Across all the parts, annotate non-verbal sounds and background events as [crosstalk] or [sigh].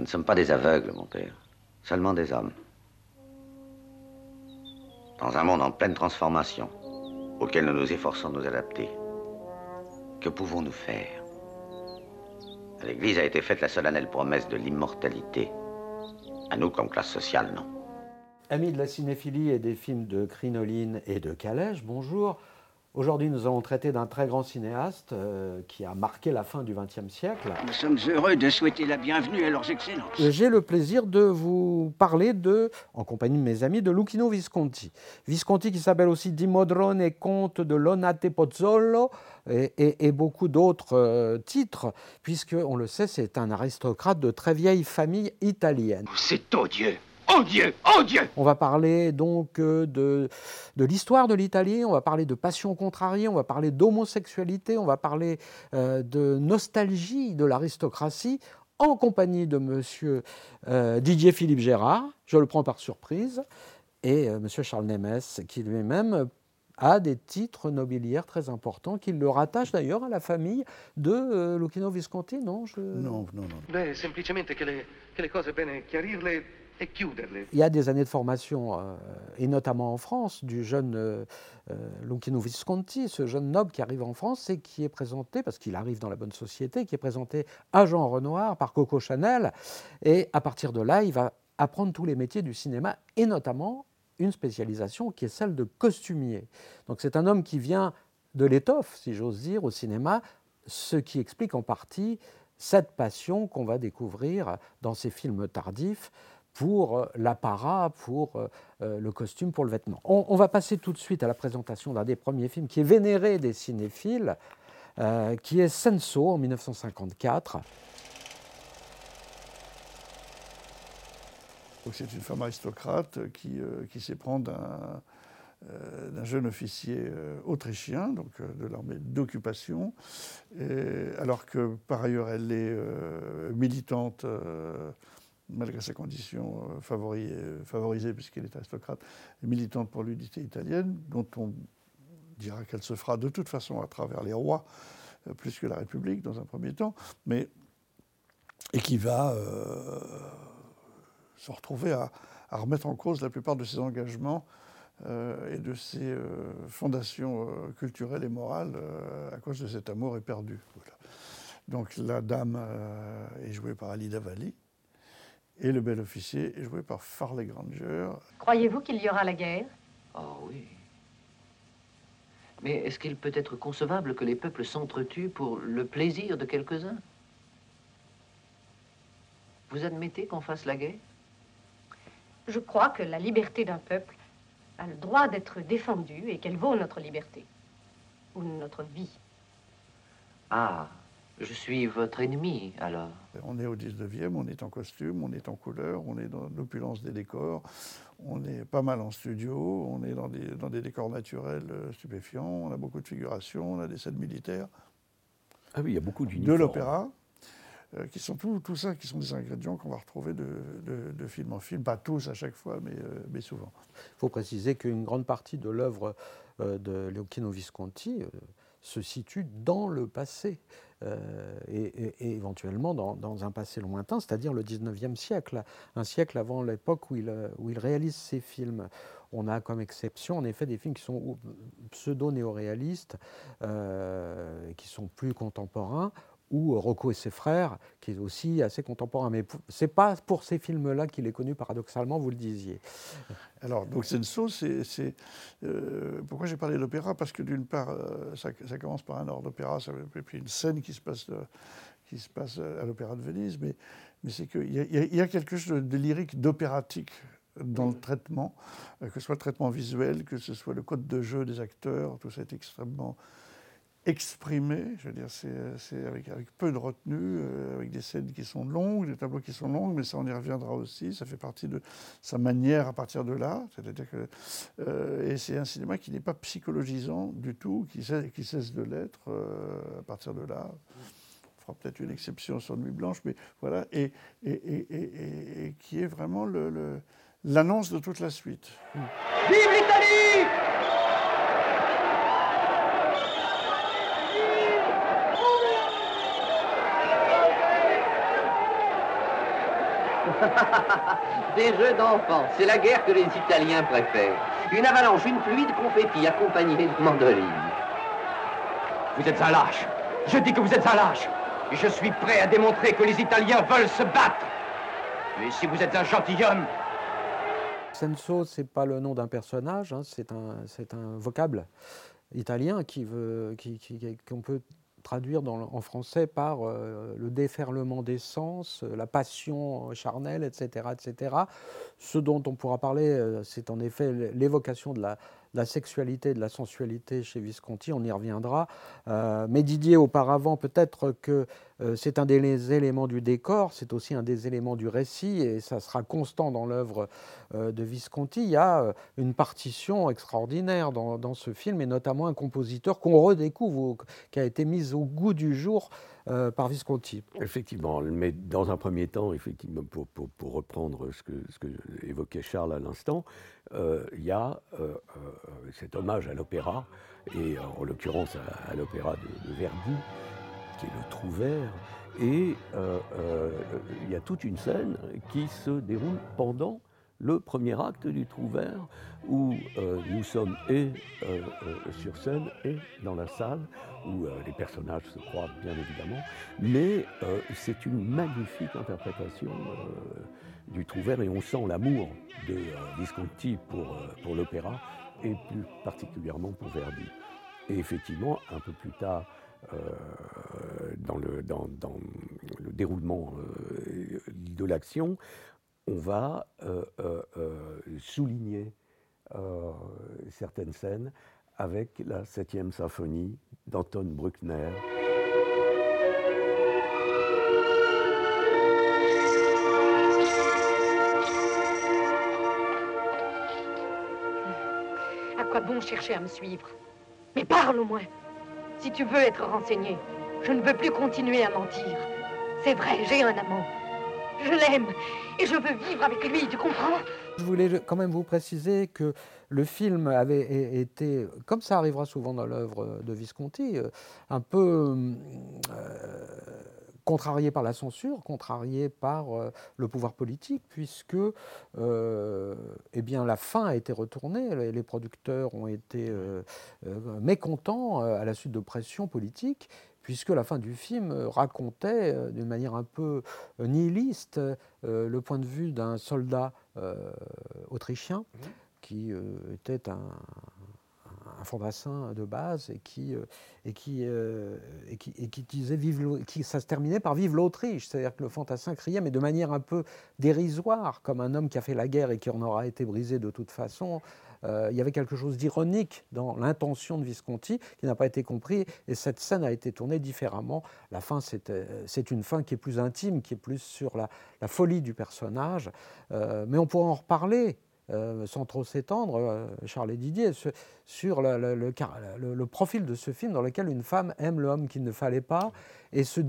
Nous ne sommes pas des aveugles, mon père, seulement des hommes. Dans un monde en pleine transformation, auquel nous nous efforçons de nous adapter, que pouvons-nous faire? À l'Église a été faite la solennelle promesse de l'immortalité. À nous, comme classe sociale, non. Amis de la cinéphilie et des films de Crinoline et de Calèche, bonjour. Aujourd'hui, nous allons traiter d'un très grand cinéaste euh, qui a marqué la fin du XXe siècle. Nous sommes heureux de souhaiter la bienvenue à leurs excellences. J'ai le plaisir de vous parler de, en compagnie de mes amis, de Lucchino Visconti. Visconti qui s'appelle aussi Dimodrone et comte de Lonate Pozzolo et, et beaucoup d'autres euh, titres, puisque, on le sait, c'est un aristocrate de très vieille famille italienne. C'est odieux Oh Dieu Oh Dieu On va parler donc euh, de, de l'histoire de l'Italie, on va parler de passion contrariée, on va parler d'homosexualité, on va parler euh, de nostalgie de l'aristocratie en compagnie de monsieur euh, Didier Philippe Gérard, je le prends par surprise, et monsieur Charles Nemes, qui lui-même a des titres nobiliaires très importants qui le rattachent d'ailleurs à la famille de Lucchino Visconti, non Non, non, non. Beh, semplicemente che le, che le cose bene chiarirle il y a des années de formation, euh, et notamment en France, du jeune euh, euh Visconti, ce jeune noble qui arrive en France et qui est présenté, parce qu'il arrive dans la bonne société, qui est présenté à Jean Renoir par Coco Chanel. Et à partir de là, il va apprendre tous les métiers du cinéma, et notamment une spécialisation qui est celle de costumier. Donc c'est un homme qui vient de l'étoffe, si j'ose dire, au cinéma, ce qui explique en partie cette passion qu'on va découvrir dans ses films tardifs pour euh, l'apparat, pour euh, euh, le costume, pour le vêtement. On, va passer tout de suite à la présentation d'un des premiers films qui est vénéré des cinéphiles, qui est Senso en 1954. C'est une femme aristocrate qui, qui s'éprend d'un jeune officier autrichien, donc de l'armée d'occupation, alors que par ailleurs elle est militante malgré ses conditions euh, euh, favorisées, puisqu'elle est aristocrate, militante pour l'unité italienne, dont on dira qu'elle se fera de toute façon à travers les rois, euh, plus que la République dans un premier temps, mais et qui va se retrouver à, remettre en cause la plupart de ses engagements et de ses fondations culturelles et morales à cause de cet amour éperdu. Donc la dame est jouée par Alida Valli, et le bel officier est joué par Farley Granger. Croyez-vous qu'il y aura la guerre? Oh oui. Mais est-ce qu'il peut être concevable que les peuples s'entretuent pour le plaisir de quelques-uns? Vous admettez qu'on fasse la guerre? Je crois que la liberté d'un peuple a le droit d'être défendue et qu'elle vaut notre liberté. Ou notre vie. Ah, je suis votre ennemi, alors. On est au 19e, on est en costume, on est en couleur, on est dans l'opulence des décors, on est pas mal en studio, on est dans des, dans des décors naturels euh, stupéfiants, on a beaucoup de figurations, on a des scènes militaires. Ah oui, il y a beaucoup d'uniformes. De l'opéra, euh, qui sont tout, tout, ça, qui sont des ingrédients qu'on va retrouver de, de, film en film, pas tous à chaque fois, mais, euh, mais souvent. Il faut préciser qu'une grande partie de l'œuvre de Leochino Visconti se situe dans le passé. Euh, et, éventuellement dans, un passé lointain, c'est-à-dire le 19e siècle, un siècle avant l'époque où il, où il réalise ses films. On a comme exception, en effet, des films qui sont pseudo-néoréalistes, euh, qui sont plus contemporains, ou Rocco et ses frères, qui est aussi assez contemporain. Mais ce n'est pas pour ces films-là qu'il est connu, paradoxalement, vous le disiez. [laughs] Alors, donc Senso, c'est. Euh, pourquoi j'ai parlé d'opéra Parce que d'une part, euh, ça, commence par un ordre d'opéra, et puis une scène qui se passe, euh, qui se passe à l'Opéra de Venise, mais, mais c'est qu'il y, y, a quelque chose de lyrique, d'opératique dans le traitement, que ce soit le traitement visuel, que ce soit le code de jeu des acteurs, tout ça est extrêmement exprimé, je veux dire, c'est avec, avec, peu de retenue, euh, avec des scènes qui sont longues, des tableaux qui sont longs, mais ça on y reviendra aussi, ça fait partie de sa manière à partir de là, c'est-à-dire que euh, et c'est un cinéma qui n'est pas psychologisant du tout, qui cesse, de l'être euh, à partir de là. On fera peut-être une exception sur Nuit Blanche, mais voilà, et, qui est vraiment l'annonce de toute la suite. Vive l'Italie [laughs] Des jeux d'enfants, c'est la guerre que les Italiens préfèrent. Une avalanche, une pluie de confettis accompagnée de mandolines. Vous êtes un lâche. Je dis que vous êtes un lâche. Et je suis prêt à démontrer que les Italiens veulent se battre. Mais si vous êtes un gentilhomme, Senso, c'est pas le nom d'un personnage, hein, c'est un, c'est un vocable italien qui veut, qui, qui- qu'on peut traduire en français par euh, le déferlement des sens, euh, la passion charnelle, etc., etc. Ce dont on pourra parler, euh, c'est en effet l'évocation de la, la sexualité, de la sensualité chez Visconti, on y reviendra. Euh, mais Didier, auparavant, peut-être que euh, c'est un des éléments du décor, c'est aussi un des éléments du récit, et ça sera constant dans l'œuvre euh, de Visconti. Il y a une partition extraordinaire dans, ce film, et notamment un compositeur qu'on redécouvre, ou qui a été mis au goût du jour euh, par Visconti. Effectivement, mais dans un premier temps, effectivement, pour, pour- pour reprendre ce que, ce que évoquait Charles à l'instant, euh, il y a euh, euh, cet hommage à l'opéra, et en l'occurrence à, l'opéra de, de Verdi, qui est le Trouvert, et euh, euh, il y a toute une scène qui se déroule pendant le premier acte du Trouvert, où euh, nous sommes et euh, euh, sur scène et dans la salle, où les personnages se croisent bien évidemment, mais c'est une magnifique interprétation du Trouvert et on sent l'amour de Visconti pour, pour l'opéra et plus particulièrement pour Verdi. Et effectivement, un peu plus tard, dans, le, dans, dans le déroulement de l'action, on va euh, euh, euh, souligner certaines scènes avec la septième symphonie d'Anton Bruckner. À quoi bon chercher à me suivre? Mais parle au moins. Si tu veux être renseigné, je ne veux plus continuer à mentir. C'est vrai, j'ai un amant. Je l'aime et je veux vivre avec lui, tu comprends? Je voulais quand même vous préciser que le film avait été, comme ça arrivera souvent dans l'œuvre de Visconti, euh, un peu euh, contrarié par la censure, contrarié par euh, le pouvoir politique, puisque eh la fin a été retournée. Les, producteurs ont été mécontents à la suite de pressions politiques puisque la fin du film euh, racontait euh, d'une manière un peu euh, nihiliste le point de vue d'un soldat autrichien qui euh, était un, un fantassin de base et qui, et qui, euh, et qui, et qui disait vive qui, ça se terminait par vive l'Autriche, c'est-à-dire que le fantassin criait, mais de manière un peu dérisoire, comme un homme qui a fait la guerre et qui en aura été brisé de toute façon. Euh, il y avait quelque chose d'ironique dans l'intention de Visconti qui n'a pas été compris et cette scène a été tournée différemment. La fin, c'est euh, une fin qui est plus intime, qui est plus sur la, folie du personnage. Euh, mais on pourra en reparler. sans trop s'étendre, Charles et Didier, sur, sur le, profil de ce film dans lequel une femme aime l'homme qu'il ne fallait pas et se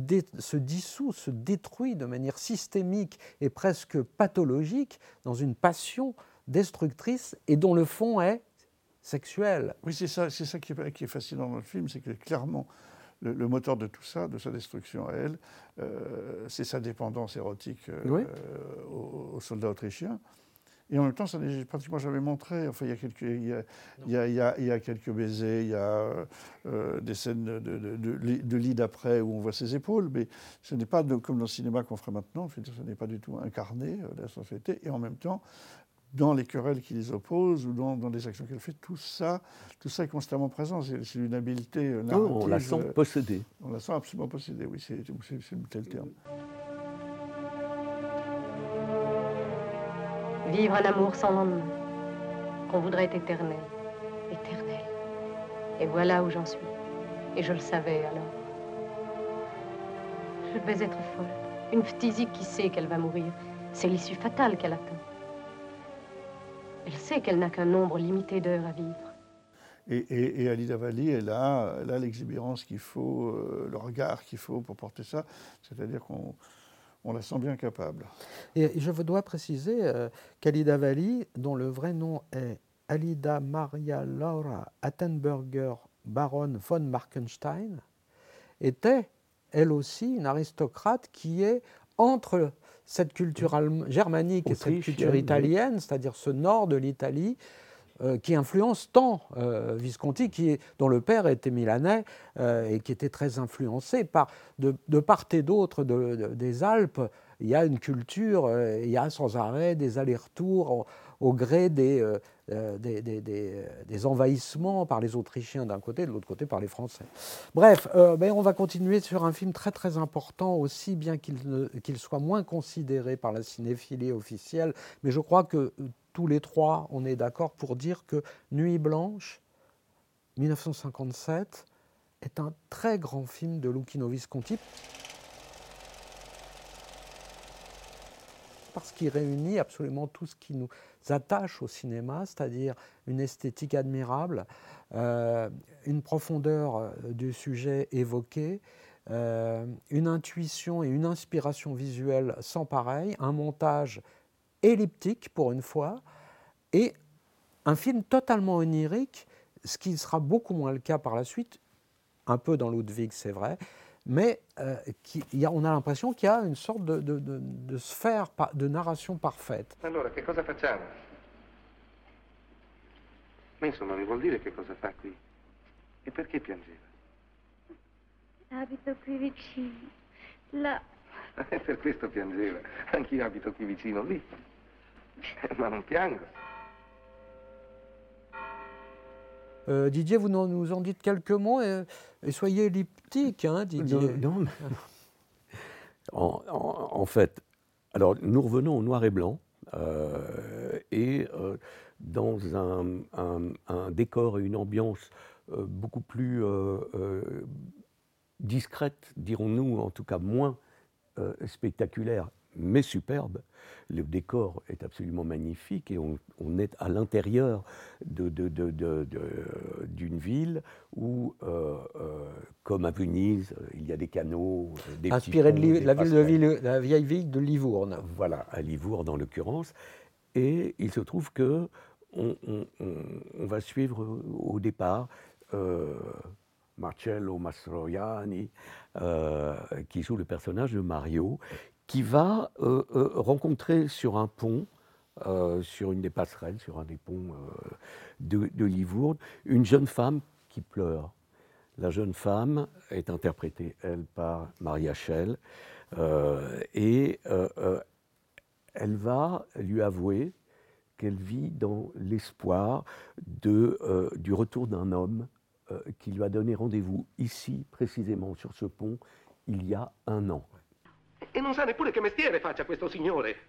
dissout, se détruit de manière systémique et presque pathologique dans une passion destructrice et dont le fond est sexuel. Oui, c'est ça, c'est ça qui est, qui est fascinant dans le film, c'est que clairement, le, le moteur de tout ça, de sa destruction à elle, euh, c'est sa dépendance érotique euh, Oui. euh, aux, aux soldats autrichiens. Et en même temps, ça n'est pratiquement jamais montré. Enfin, il y a quelques, il y a, il y a- il y a- il y a quelques baisers, il y a euh, des scènes de, de, de- de lit- d'après où on voit ses épaules, mais ce n'est pas de- comme dans le cinéma qu'on ferait maintenant. Ce n'est pas du tout incarné euh, de la société. Et en même temps, dans les querelles qui les opposent ou dans, dans les actions qu'elle fait, tout ça, tout ça est constamment présent. C'est c'est une habileté euh, Non, narrative. on la sent euh, possédée. on la sent absolument possédée, oui, c'est c'est- c'est le tel terme. Vivre un amour sans lendemain, qu'on voudrait éternel, éternel. Et voilà où j'en suis. Et je le savais alors. Je vais être folle. Une phthisique qui sait qu'elle va mourir. C'est l'issue fatale qu'elle attend. Elle sait qu'elle n'a qu'un nombre limité d'heures à vivre. Et, et, et Alida Valli, elle a elle a l'exubérance qu'il faut, euh, le regard qu'il faut pour porter ça. C'est-à-dire qu'on on la sent bien capable. Et je dois préciser euh, qu'Alida Valli, dont le vrai nom est Alida Maria Laura Attenberger Baron von Markenstein, était elle aussi une aristocrate qui est entre cette culture germanique et cette culture italienne, c'est-à-dire ce nord de l'Italie, euh, qui influence tant euh, Visconti, qui dont le père était milanais euh, et qui était très influencé par de, part et d'autre des Alpes. Il y a une culture, il y a sans arrêt des allers-retours au, gré des, des, envahissements par les Autrichiens d'un côté, de l'autre côté par les Français. Bref, ben, on va continuer sur un film très très important, aussi bien qu'il soit moins considéré par la cinéphilie officielle, mais je crois que tous les trois, on est d'accord pour dire que Nuit blanche, 1957, est un très grand film de Lucchino Visconti. Parce qu'il réunit absolument tout ce qui nous attache au cinéma, c'est-à-dire une esthétique admirable, euh, une profondeur euh, du sujet évoqué, euh, une intuition et une inspiration visuelle sans pareil, un montage elliptique pour une fois, et un film totalement onirique, ce qui sera beaucoup moins le cas par la suite, un peu dans Ludwig, c'est vrai, mais euh, qui, y a, on a l'impression qu'il y a une sorte de, de, de, de, sphère de narration parfaite. Allora, che cosa facciamo? Ma insomma, mi vuol dire che cosa fa qui? E perché piangeva? Abito qui vicino, là. E [laughs] per questo piangeva. Anch'io abito qui vicino, lì. [laughs] Ma non piango. Euh, Didier, vous nous en dites quelques mots et, soyez elliptique, hein, Didier. Non, [laughs] en, fait, alors nous revenons au noir et blanc euh, et euh, dans un, décor et une ambiance beaucoup plus discrète, dirons-nous, en tout cas moins spectaculaire mais superbe. Le décor est absolument magnifique et on, est à l'intérieur d'une ville où, euh, euh, comme à Venise, il y a des canaux, des Inspiré de la, ville de, la vieille ville de Livourne. Voilà, à Livourne en l'occurrence. Et il se trouve que on, va suivre au départ euh, Marcello Mastroianni, qui joue le personnage de Mario, qui va euh, euh, rencontrer sur un pont, euh, sur une des passerelles, sur un des ponts de, Livourne, une jeune femme qui pleure. La jeune femme est interprétée, elle, par Maria Schell, et elle va lui avouer qu'elle vit dans l'espoir du retour d'un homme qui lui a donné rendez-vous ici, précisément sur ce pont, il y a un an. E non sa neppure che mestiere faccia questo signore.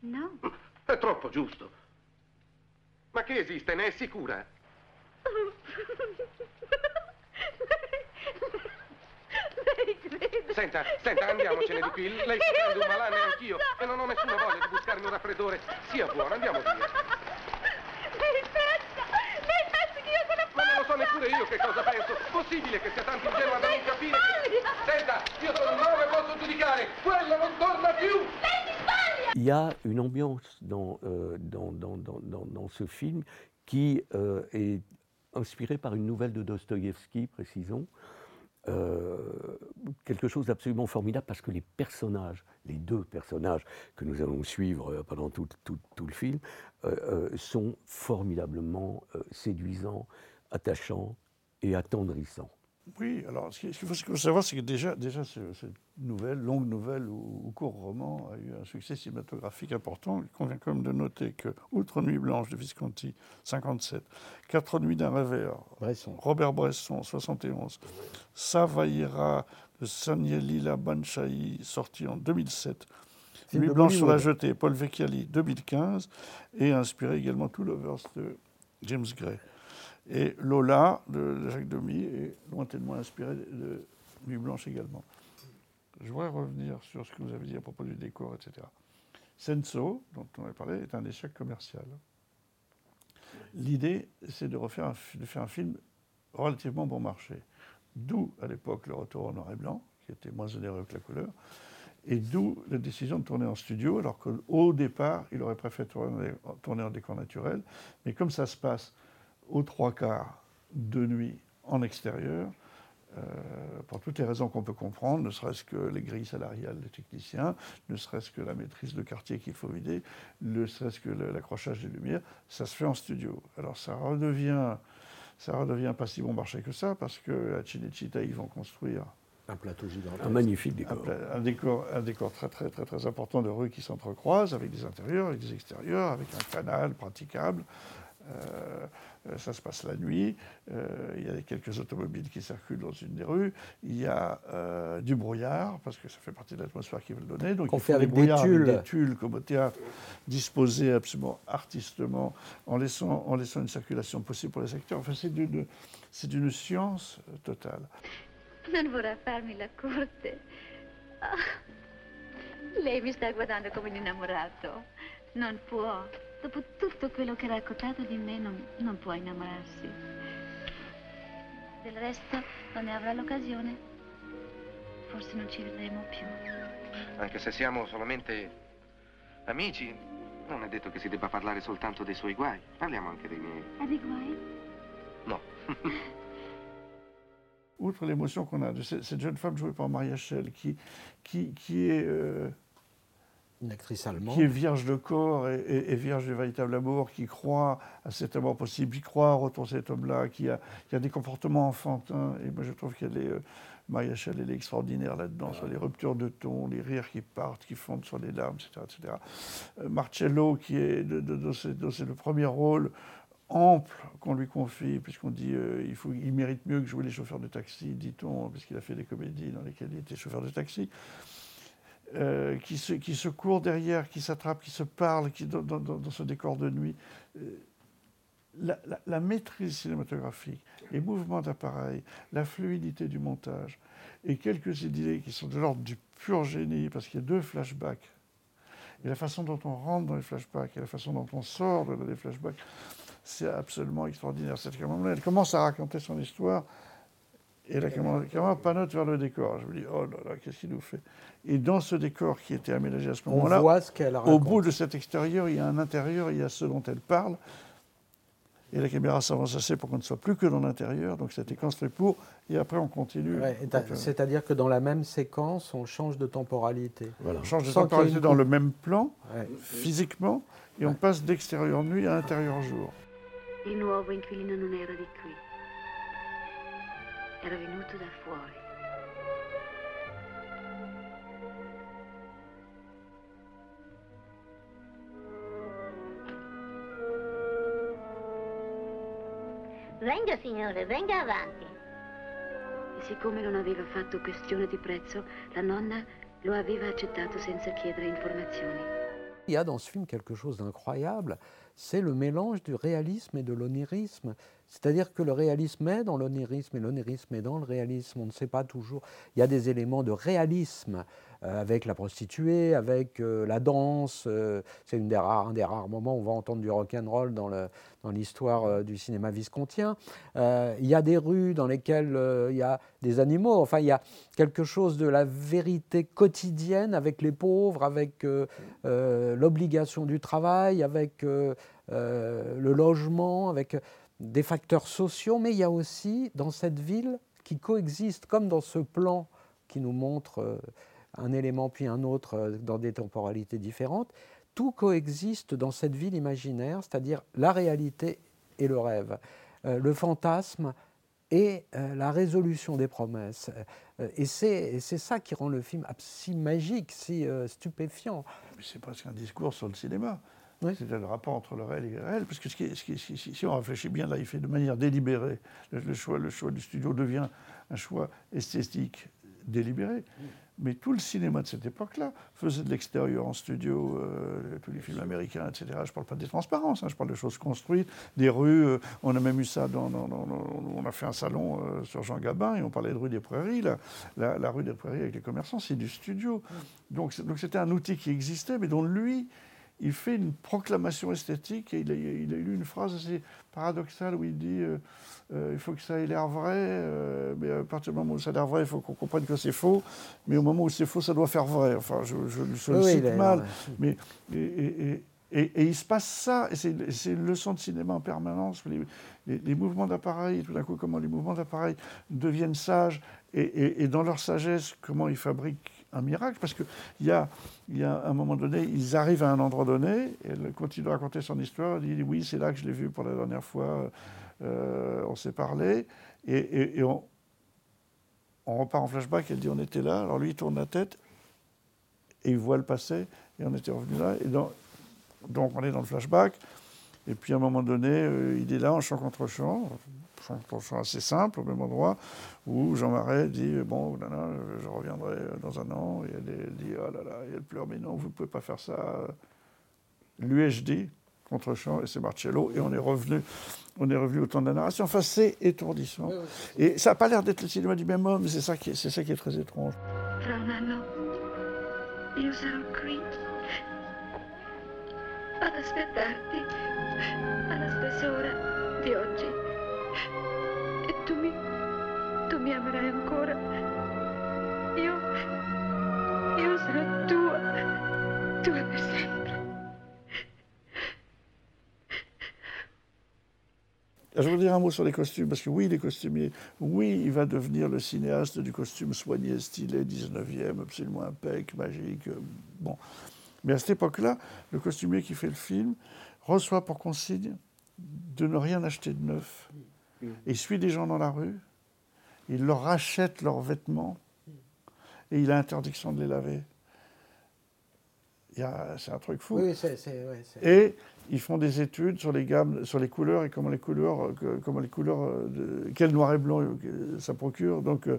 No. È troppo giusto. Ma che esiste, ne è sicura? Lei crede? Senta, senta, andiamocene di qui. Lei si prende un malanno anch'io. E non ho nessuna voglia di buscarmi un raffreddore. Sia buono, andiamo via. So neppure io che cosa penso. Possibile che sia tanto ingenua da non capire? Che... Senta, io sono nuovo e posso giudicare. Quello non torna più. Il y a une ambiance dans, euh, dans, dans, dans, dans, ce film qui euh, est inspirée par une nouvelle de Dostoïevski, précisons. Euh, quelque chose d'absolument formidable parce que les personnages, les deux personnages que nous allons suivre pendant tout, tout, tout le film, sont formidablement séduisants, attachants et attendrissants. Oui, alors ce qu'il faut, savoir, c'est que déjà, déjà cette nouvelle, longue nouvelle ou, court roman a eu un succès cinématographique important. Il convient quand même de noter que, outre Nuit Blanche de Visconti, 57, Quatre Nuits d'un rêveur, Robert Bresson, 71, Savaïra de Sanyelila Banchaï, sorti en 2007, Nuit Blanche sur la jetée, Paul Vecchiali, 2015, et inspiré également Two Lovers de James Gray. Et Lola de Jacques Demy est lointainement inspiré de Nuit Blanche également. Je voudrais revenir sur ce que vous avez dit à propos du décor, etc. Senso, dont on a parlé, est un échec commercial. L'idée, c'est de, refaire de faire un film relativement bon marché. D'où, à l'époque, le retour en noir et blanc, qui était moins onéreux que la couleur, et d'où la décision de tourner en studio, alors qu'au départ, il aurait préféré tourner en décor naturel. Mais comme ça se passe aux trois quarts de nuit en extérieur, euh, pour toutes les raisons qu'on peut comprendre, ne serait-ce que les grilles salariales des techniciens, ne serait-ce que la maîtrise de quartier qu'il faut vider, ne serait-ce que l'accrochage des lumières, ça se fait en studio. Alors ça redevient, ça redevient pas si bon marché que ça, parce que à Cinecittà, ils vont construire un plateau gigantesque. Un magnifique décor. Un, décor. un décor très, très, très, très important de rues qui s'entrecroisent, avec des intérieurs, avec des extérieurs, avec un canal praticable. Euh, ça se passe la nuit. Euh, il y a quelques automobiles qui circulent dans une des rues. Il y a euh, du brouillard, parce que ça fait partie de l'atmosphère qu'ils veulent donner. Donc, il fait avec des tulles. des tulles, comme au théâtre, disposés absolument artistement, en laissant, en laissant une circulation possible pour les acteurs. Enfin, c'est d'une, c'est d'une science totale. Non vorrà farmi la corte. Ah, lei mi sta guardando come un innamorato. Non può. Dopo tutto quello che ha raccontato di me non, non può innamorarsi. Del resto, quando avrà l'occasione, forse non ci vedremo più. Anche se siamo solamente amici, non è detto che si debba parlare soltanto dei suoi guai. Parliamo anche dei miei. Ha dei guai? No. [laughs] Outre l'émotion qu'on a de cette jeune femme jouée par Maria Schell, qui, qui, qui est... Euh, une actrice allemande. Qui est vierge de corps et, vierge du véritable amour, qui croit à cet amour possible, qui croit à retour cet homme-là, qui a, qui a, des comportements enfantins. Et moi, je trouve qu'elle est. Euh, Maria Schell, elle est extraordinaire là-dedans, sur les ruptures de ton, les rires qui partent, qui fondent sur les larmes, etc. etc. Euh, Marcello, qui est c'est le premier rôle ample qu'on lui confie, puisqu'on dit euh, il, faut, il mérite mieux que jouer les chauffeurs de taxi, dit-on, puisqu'il a fait des comédies dans lesquelles il était chauffeur de taxi. Euh, qui, se, qui se court derrière, qui s'attrape, qui se parle qui, dans, ce décor de nuit. Euh, la, maîtrise cinématographique, les mouvements d'appareil, la fluidité du montage et quelques idées qui sont de l'ordre du pur génie, parce qu'il y a deux flashbacks. Et la façon dont on rentre dans les flashbacks et la façon dont on sort de les flashbacks, c'est absolument extraordinaire. Moment elle commence à raconter son histoire et là, comment, comment panote vers le décor. Je me dis, oh là là, qu'est-ce qu'il nous fait? Et dans ce décor qui était aménagé à ce moment-là, au bout de cet extérieur, il y a un intérieur, il y a ce dont elle parle. Et la caméra s'avance assez pour qu'on ne soit plus que dans l'intérieur. Donc c'était construit pour. Et après, on continue. Euh, c'est-à-dire que dans la même séquence, on change de temporalité. On change de temporalité dans le même plan, physiquement, et on passe d'extérieur nuit à intérieur jour. Il nuovo inquilino non era di qui. Era venuto da fuori. Venga signore, venga avanti. E siccome non aveva fatto questione di prezzo, la nonna lo aveva accettato senza chiedere informazioni. Il y a dans ce film quelque chose d'incroyable, c'est le mélange du réalisme et de l'onirisme. C'est-à-dire que le réalisme est dans l'onirisme et l'onirisme est dans le réalisme. On ne sait pas toujours. Il y a des éléments de réalisme euh, avec la prostituée, avec euh, la danse. Euh, c'est une des rares, un des rares moments où on va entendre du rock and roll dans, dans l'histoire du cinéma viscontien. il y a des rues dans lesquelles il y a des animaux. Enfin, il y a quelque chose de la vérité quotidienne avec les pauvres, avec l'obligation du travail, avec le logement, avec des facteurs sociaux, mais il y a aussi dans cette ville qui coexiste, comme dans ce plan qui nous montre euh, un élément puis un autre euh, dans des temporalités différentes, tout coexiste dans cette ville imaginaire, c'est-à-dire la réalité et le rêve, euh, le fantasme et la résolution des promesses. et c'est ça qui rend le film si magique, si stupéfiant. C'est presque un discours sur le cinéma. C'est le rapport entre le réel et le réel. Parce que si, on réfléchit bien, là, il fait de manière délibérée. Le, choix, le choix du studio devient un choix esthétique délibéré. Mais tout le cinéma de cette époque-là faisait de l'extérieur en studio, euh, tous les films américains, etc. Je ne parle pas des transparences, hein, je parle de choses construites, des rues. Euh, on a même eu ça, dans, on a fait un salon euh, sur Jean Gabin et on parlait de rue des Prairies. La, la rue des Prairies avec les commerçants, c'est du studio. Donc c'était un outil qui existait, mais dont lui, il fait une proclamation esthétique et il a, il a lu une phrase assez paradoxale où il dit euh, euh, il faut que ça ait l'air vrai, euh, mais à partir du moment où ça a l'air vrai, il faut qu'on comprenne que c'est faux, mais au moment où c'est faux, ça doit faire vrai. Enfin, je, je, le cite mal, mais et, Et, il se passe ça, et c'est une leçon de cinéma en permanence. Les, mouvements d'appareil, tout d'un coup, comment les mouvements d'appareil deviennent sages, et, dans leur sagesse, comment ils fabriquent un miracle. Parce qu'il y a, y a un moment donné, ils arrivent à un endroit donné, elle continue de raconter son histoire. Elle dit Oui, c'est là que je l'ai vu pour la dernière fois, euh, on s'est parlé. Et, on, repart en flashback, elle dit On était là. Alors lui, il tourne la tête, et il voit le passé, et on était revenu là. Et donc on est dans le flashback. Et puis à un moment donné, euh, il est là en chant contre chant, chant assez simple, au même endroit, où Jean Marais dit Bon, je reviendrai dans un an. Et elle, dit Oh là là, et elle pleure Mais non, vous ne pouvez pas faire ça. L'UHD, contre chant, et c'est Marcello. Et on est revenu, on est revenu au temps de la narration. Enfin, c'est étourdissant. Et ça n'a pas l'air d'être le cinéma du même homme, c'est ça, qui est, c'est ça qui est très étrange. ad aspettarti alla stessa ora di oggi. E amerai ancora. Io, io sarò tua, tua per. Je veux dire un mot sur les costumes, parce que oui, les costumiers, oui, il va devenir le cinéaste du costume soigné, stylé, 19e, absolument impec, magique. Euh, bon. Mais à cette époque-là, le costumier qui fait le film reçoit pour consigne de ne rien acheter de neuf. Il suit des gens dans la rue, il leur rachète leurs vêtements et il a interdiction de les laver. C'est un truc fou. Oui, c'est, et ils font des études sur les gammes, sur les couleurs et comment les couleurs, comment les couleurs, de, quel noir et blanc ça procure. Donc, euh,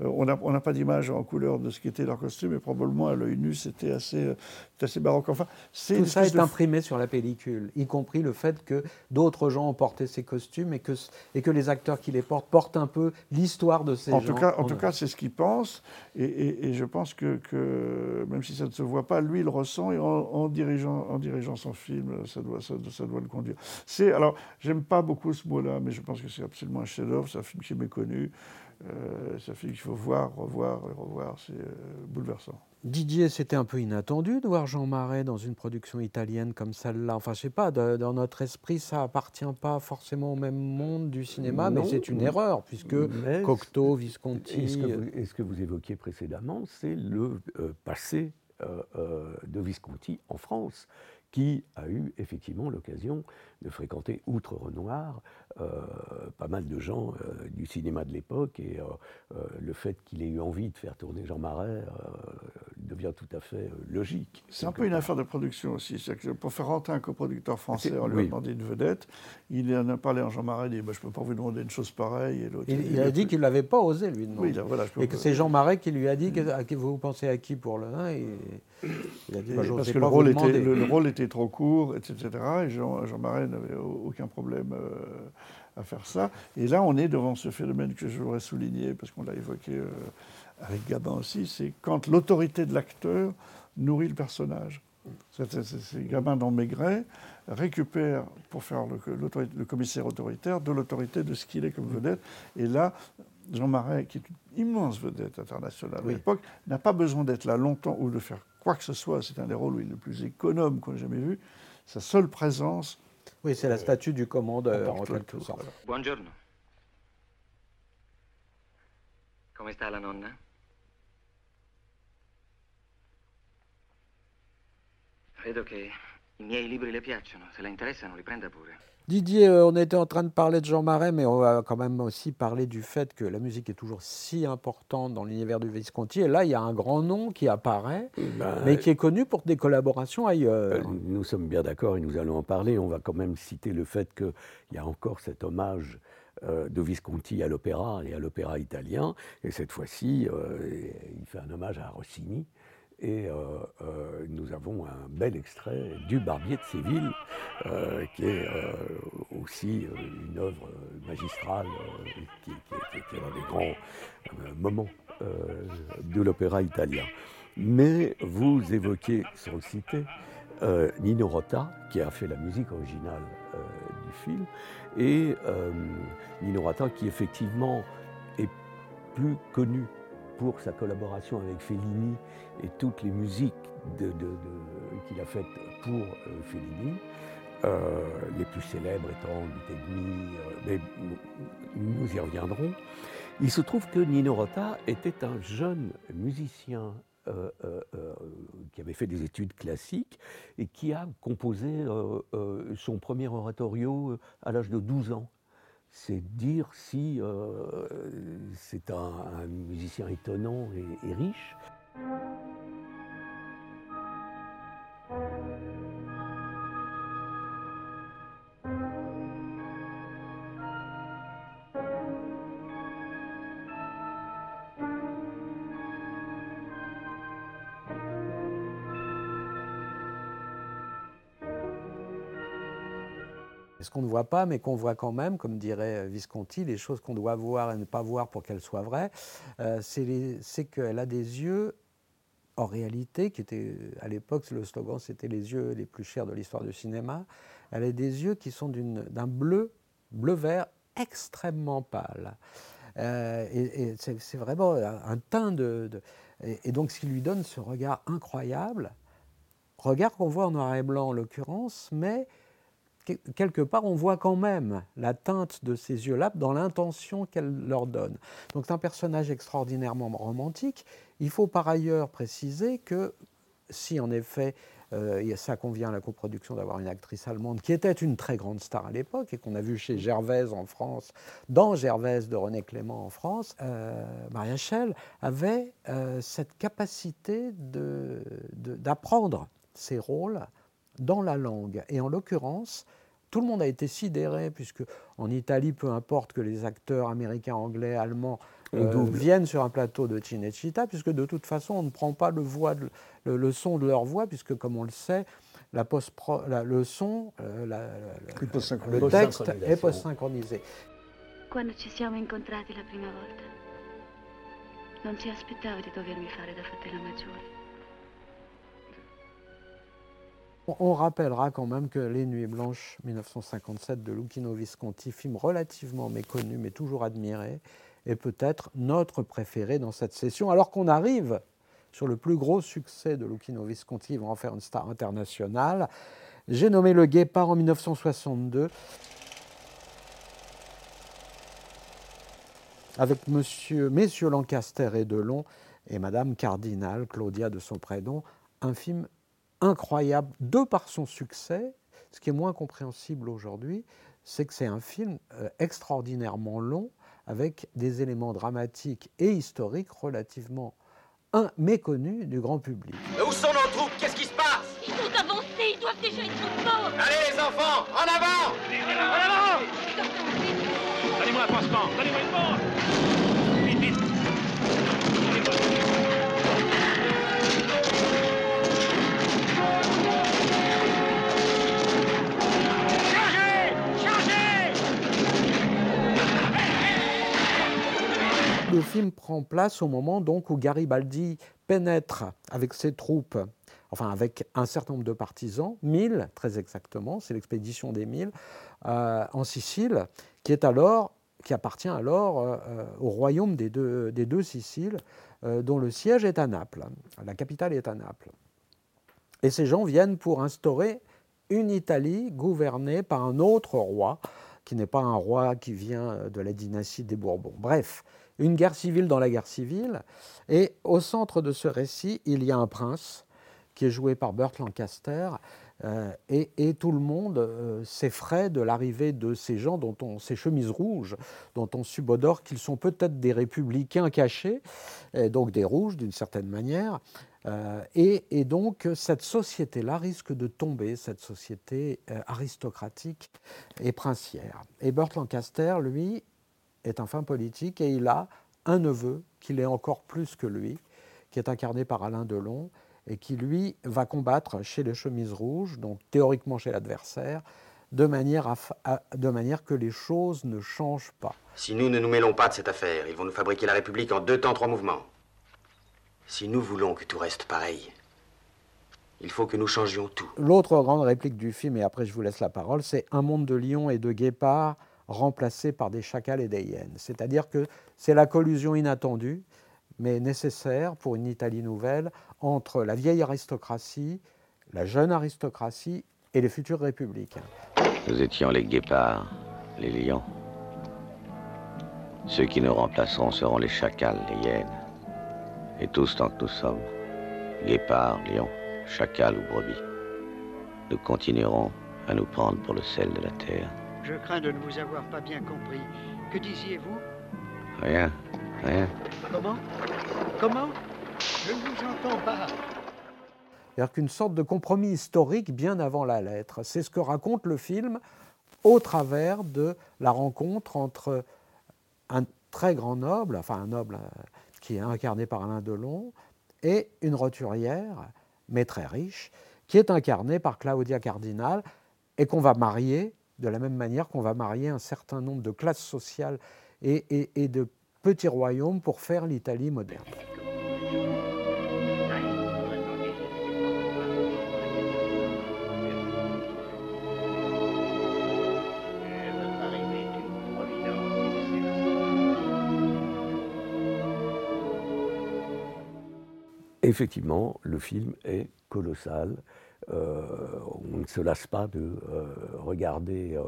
on n'a pas d'image en couleur de ce qui était leur costume, mais probablement à l'œil nu, c'était assez, assez baroque. Enfin, Tout ça est imprimé sur la pellicule, y compris le fait que d'autres gens ont porté ces costumes et que, et que les acteurs qui les portent portent un peu l'histoire de ces en gens. Tout cas, en tout cas, c'est ce qu'ils pensent, et, je pense que, que, même si ça ne se voit pas, lui, il ressent, et en, dirigeant, en dirigeant son film, ça doit, ça, doit le conduire. C'est, alors, j'aime pas beaucoup ce mot-là, mais je pense que c'est absolument un chef-d'œuvre, c'est un film qui est méconnu. Euh, c'est un film qu'il faut voir, revoir et revoir, c'est euh, bouleversant. Didier, c'était un peu inattendu de voir Jean Marais dans une production italienne comme celle-là. Enfin, je sais pas, dans notre esprit, ça appartient pas forcément au même monde du cinéma, mais c'est une erreur, puisque Cocteau, Visconti... Et ce, que vous, évoquiez précédemment, c'est le euh, passé de Visconti en France qui a eu effectivement l'occasion de fréquenter, outre Renoir, euh, pas mal de gens euh, du cinéma de l'époque. Et euh, le fait qu'il ait eu envie de faire tourner Jean Marais devient tout à fait logique. C'est un peu une affaire de production aussi. Que pour faire rentrer un coproducteur français, on lui a demandé une vedette. Il en a parlé en Jean Marais, il dit bah, Je ne peux pas vous demander une chose pareille. Et il, il, a dit qu'il ne l'avait pas osé, lui demander. Oui, voilà, et que c'est Jean Marais qui lui a dit que, Vous pensez à qui pour le 1 et il a dit bah, Parce que le rôle, était, le, rôle, était, trop court, etc. Et Jean, Jean Marais n'avait aucun problème euh, à faire ça. Et là, on est devant ce phénomène que je voudrais souligner, parce qu'on l'a évoqué euh, avec Gabin aussi, c'est quand l'autorité de l'acteur nourrit le personnage. C'est Gabin dans Maigret récupère pour faire le, le commissaire autoritaire de l'autorité de ce qu'il est comme vedette. Et là, Jean Marais, qui est une immense vedette internationale à l'époque, n'a pas besoin d'être là longtemps ou de faire quoi que ce soit. C'est un des rôles où il est le plus économe qu'on ait jamais vu. Sa seule présence oui, c'est la statue du commandeur, en quelque sorte. Buongiorno. Come sta la nonna? Credo che i miei libri le piacciono. Se la interessano, li prenda pure. Didier, euh, on était en train de parler de Jean Marais, mais on va quand même aussi parler du fait que la musique est toujours si importante dans l'univers du Visconti. Et là, il y a un grand nom qui apparaît, ben, mais qui est connu pour des collaborations ailleurs. Euh, nous sommes bien d'accord et nous allons en parler. On va quand même citer le fait qu'il y a encore cet hommage euh, de Visconti à l'opéra et à l'opéra italien. Et cette fois-ci, il fait un hommage à Rossini. Et euh, euh, nous avons un bel extrait du Barbier de Séville, euh, qui est aussi une œuvre magistrale, qui, est un des grands moments de l'opéra italien. Mais vous évoquez, sans le citer, Nino Rota, qui a fait la musique originale du film, et Nino Rota, qui effectivement est plus connu pour sa collaboration avec Fellini et toutes les musiques qu'il a faites pour Fellini. les plus célèbres étant Lutte mais nous y reviendrons. Il se trouve que Nino Rota était un jeune musicien euh, euh, euh, qui avait fait des études classiques et qui a composé son premier oratorio à l'âge de 12 ans. C'est dire si c'est un, musicien étonnant et riche. Qu'on ne voit pas, mais qu'on voit quand même, comme dirait euh, Visconti, les choses qu'on doit voir et ne pas voir pour qu'elles soient vraies, euh, c'est qu'elle a des yeux, en réalité, qui étaient, à l'époque, le slogan, c'était les yeux les plus chers de l'histoire du cinéma, elle a des yeux qui sont d'un bleu, bleu-vert extrêmement pâle. Euh, et, c'est vraiment un teint de... et, donc, ce qui lui donne ce regard incroyable, regard qu'on voit en noir et blanc en l'occurrence, mais quelque part, on voit quand même la teinte de ces yeux-là dans l'intention qu'elle leur donne. Donc c'est un personnage extraordinairement romantique. Il faut par ailleurs préciser que si en effet euh, ça convient à la coproduction d'avoir une actrice allemande qui était une très grande star à l'époque et qu'on a vu chez Gervaise en France, dans Gervaise de René Clément en France, euh, Maria Schell avait euh, cette capacité d'apprendre ses rôles dans la langue. Et en l'occurrence, tout le monde a été sidéré, puisque en Italie, peu importe que les acteurs américains, anglais, allemands euh, viennent sur un plateau de Cinecittà, puisque de toute façon, on ne prend pas le, voix le, son de leur voix, puisque comme on le sait, la post le son, euh, le texte est post-synchronisé. Quando ci siamo incontrati la prima volta, non ti aspettavo di dovermi fare da fratello maggiore. On rappellera quand même que Les Nuits Blanches 1957 de Lucchino Visconti, film relativement méconnu mais toujours admiré, est peut-être notre préféré dans cette session, alors qu'on arrive sur le plus gros succès de Lucchino Visconti, ils vont en faire une star internationale. J'ai nommé Le Guépard en 1962. Avec monsieur, Messieurs Lancaster et Delon et Madame Cardinal, Claudia de son prénom, un film incroyable de par son succès. Ce qui est moins compréhensible aujourd'hui, c'est que c'est un film euh, extraordinairement long avec des éléments dramatiques et historiques relativement méconnus du grand public. Où sont nos troupes? Qu'est-ce qui se passe? Ils sont avancés, ils doivent déjà être morts Allez les enfants, en avant! En avant! Donnez-moi un pansement, donnez-moi une Le film prend place au moment donc où Garibaldi pénètre avec ses troupes, enfin avec un certain nombre de partisans, 1000 très exactement, c'est l'expédition des 1000, euh, en Sicile, qui, est alors, qui appartient alors euh, au royaume des deux, des deux Siciles, euh, dont le siège est à Naples, la capitale est à Naples. Et ces gens viennent pour instaurer une Italie gouvernée par un autre roi, qui n'est pas un roi qui vient de la dynastie des Bourbons. Bref, une guerre civile dans la guerre civile. Et au centre de ce récit, il y a un prince qui est joué par Burt Lancaster. Euh, et, tout le monde euh, s'effraie de l'arrivée de ces gens, dont on, ces chemises rouges, dont on subodore qu'ils sont peut-être des républicains cachés, et donc des rouges d'une certaine manière. Euh, et, et, donc cette société-là risque de tomber, cette société aristocratique et princière. Et Burt Lancaster, lui, est un fin politique et il a un neveu qui l'est encore plus que lui, qui est incarné par Alain Delon et qui, lui, va combattre chez les chemises rouges, donc théoriquement chez l'adversaire, de manière, de manière que les choses ne changent pas. Si nous ne nous mêlons pas de cette affaire, ils vont nous fabriquer la République en deux temps, trois mouvements. Si nous voulons que tout reste pareil, il faut que nous changions tout. L'autre grande réplique du film, et après je vous laisse la parole, c'est Un monde de lions et de guépards remplacés par des chacals et des hyènes. C'est-à-dire que c'est la collusion inattendue mais nécessaire pour une Italie nouvelle entre la vieille aristocratie, la jeune aristocratie et les futurs républicains. Nous étions les guépards, les lions. Ceux qui nous remplaceront seront les chacals, les hyènes. Et tous tant que nous sommes, guépards, lions, chacals ou brebis, nous continuerons à nous prendre pour le sel de la terre. Je crains de ne vous avoir pas bien compris. Que disiez-vous Rien, rien. Comment Comment Je ne vous entends pas. C'est-à-dire qu'une sorte de compromis historique bien avant la lettre. C'est ce que raconte le film au travers de la rencontre entre un très grand noble, enfin un noble euh, qui est incarné par Alain Delon, et une roturière, mais très riche, qui est incarnée par Claudia Cardinal, et qu'on va marier de la même manière qu'on va marier un certain nombre de classes sociales et, de petits royaumes pour faire l'Italie moderne. Effectivement, le film est colossal. Euh, on ne se lasse pas de euh, regarder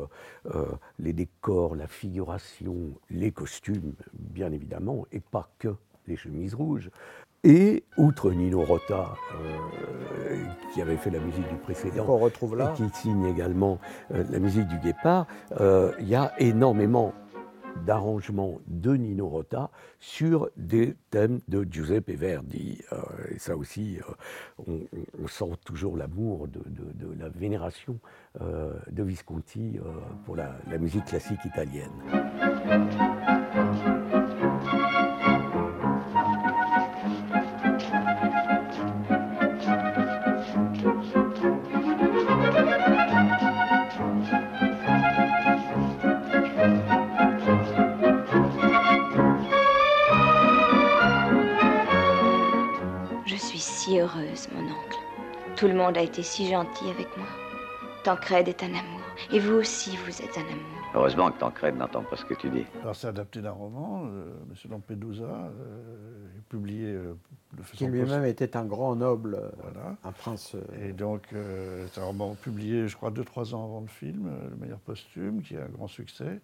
euh, les décors, la figuration, les costumes, bien évidemment, et pas que les chemises rouges. Et outre Nino Rota, qui avait fait la musique du précédent, retrouve là. et qui signe également la musique du Guépard, il y a énormément d'arrangements de Nino Rota sur des thèmes de Giuseppe Verdi. Euh, et ça aussi, euh, on, sent toujours l'amour de, la vénération euh, de Visconti pour la musique classique italienne. Tout le monde a été si gentil avec moi. Tancred est un amour. Et vous aussi, vous êtes un amour. Heureusement que Tancred n'entend pas ce que tu dis. Alors, c'est adapté d'un roman, euh, Monsieur Lampedusa, euh, publié euh, de façon Qui lui-même était un grand noble, voilà. un prince. Et donc, c'est un roman publié, je crois, deux, trois ans avant le film, de manière posthume, qui a un grand succès.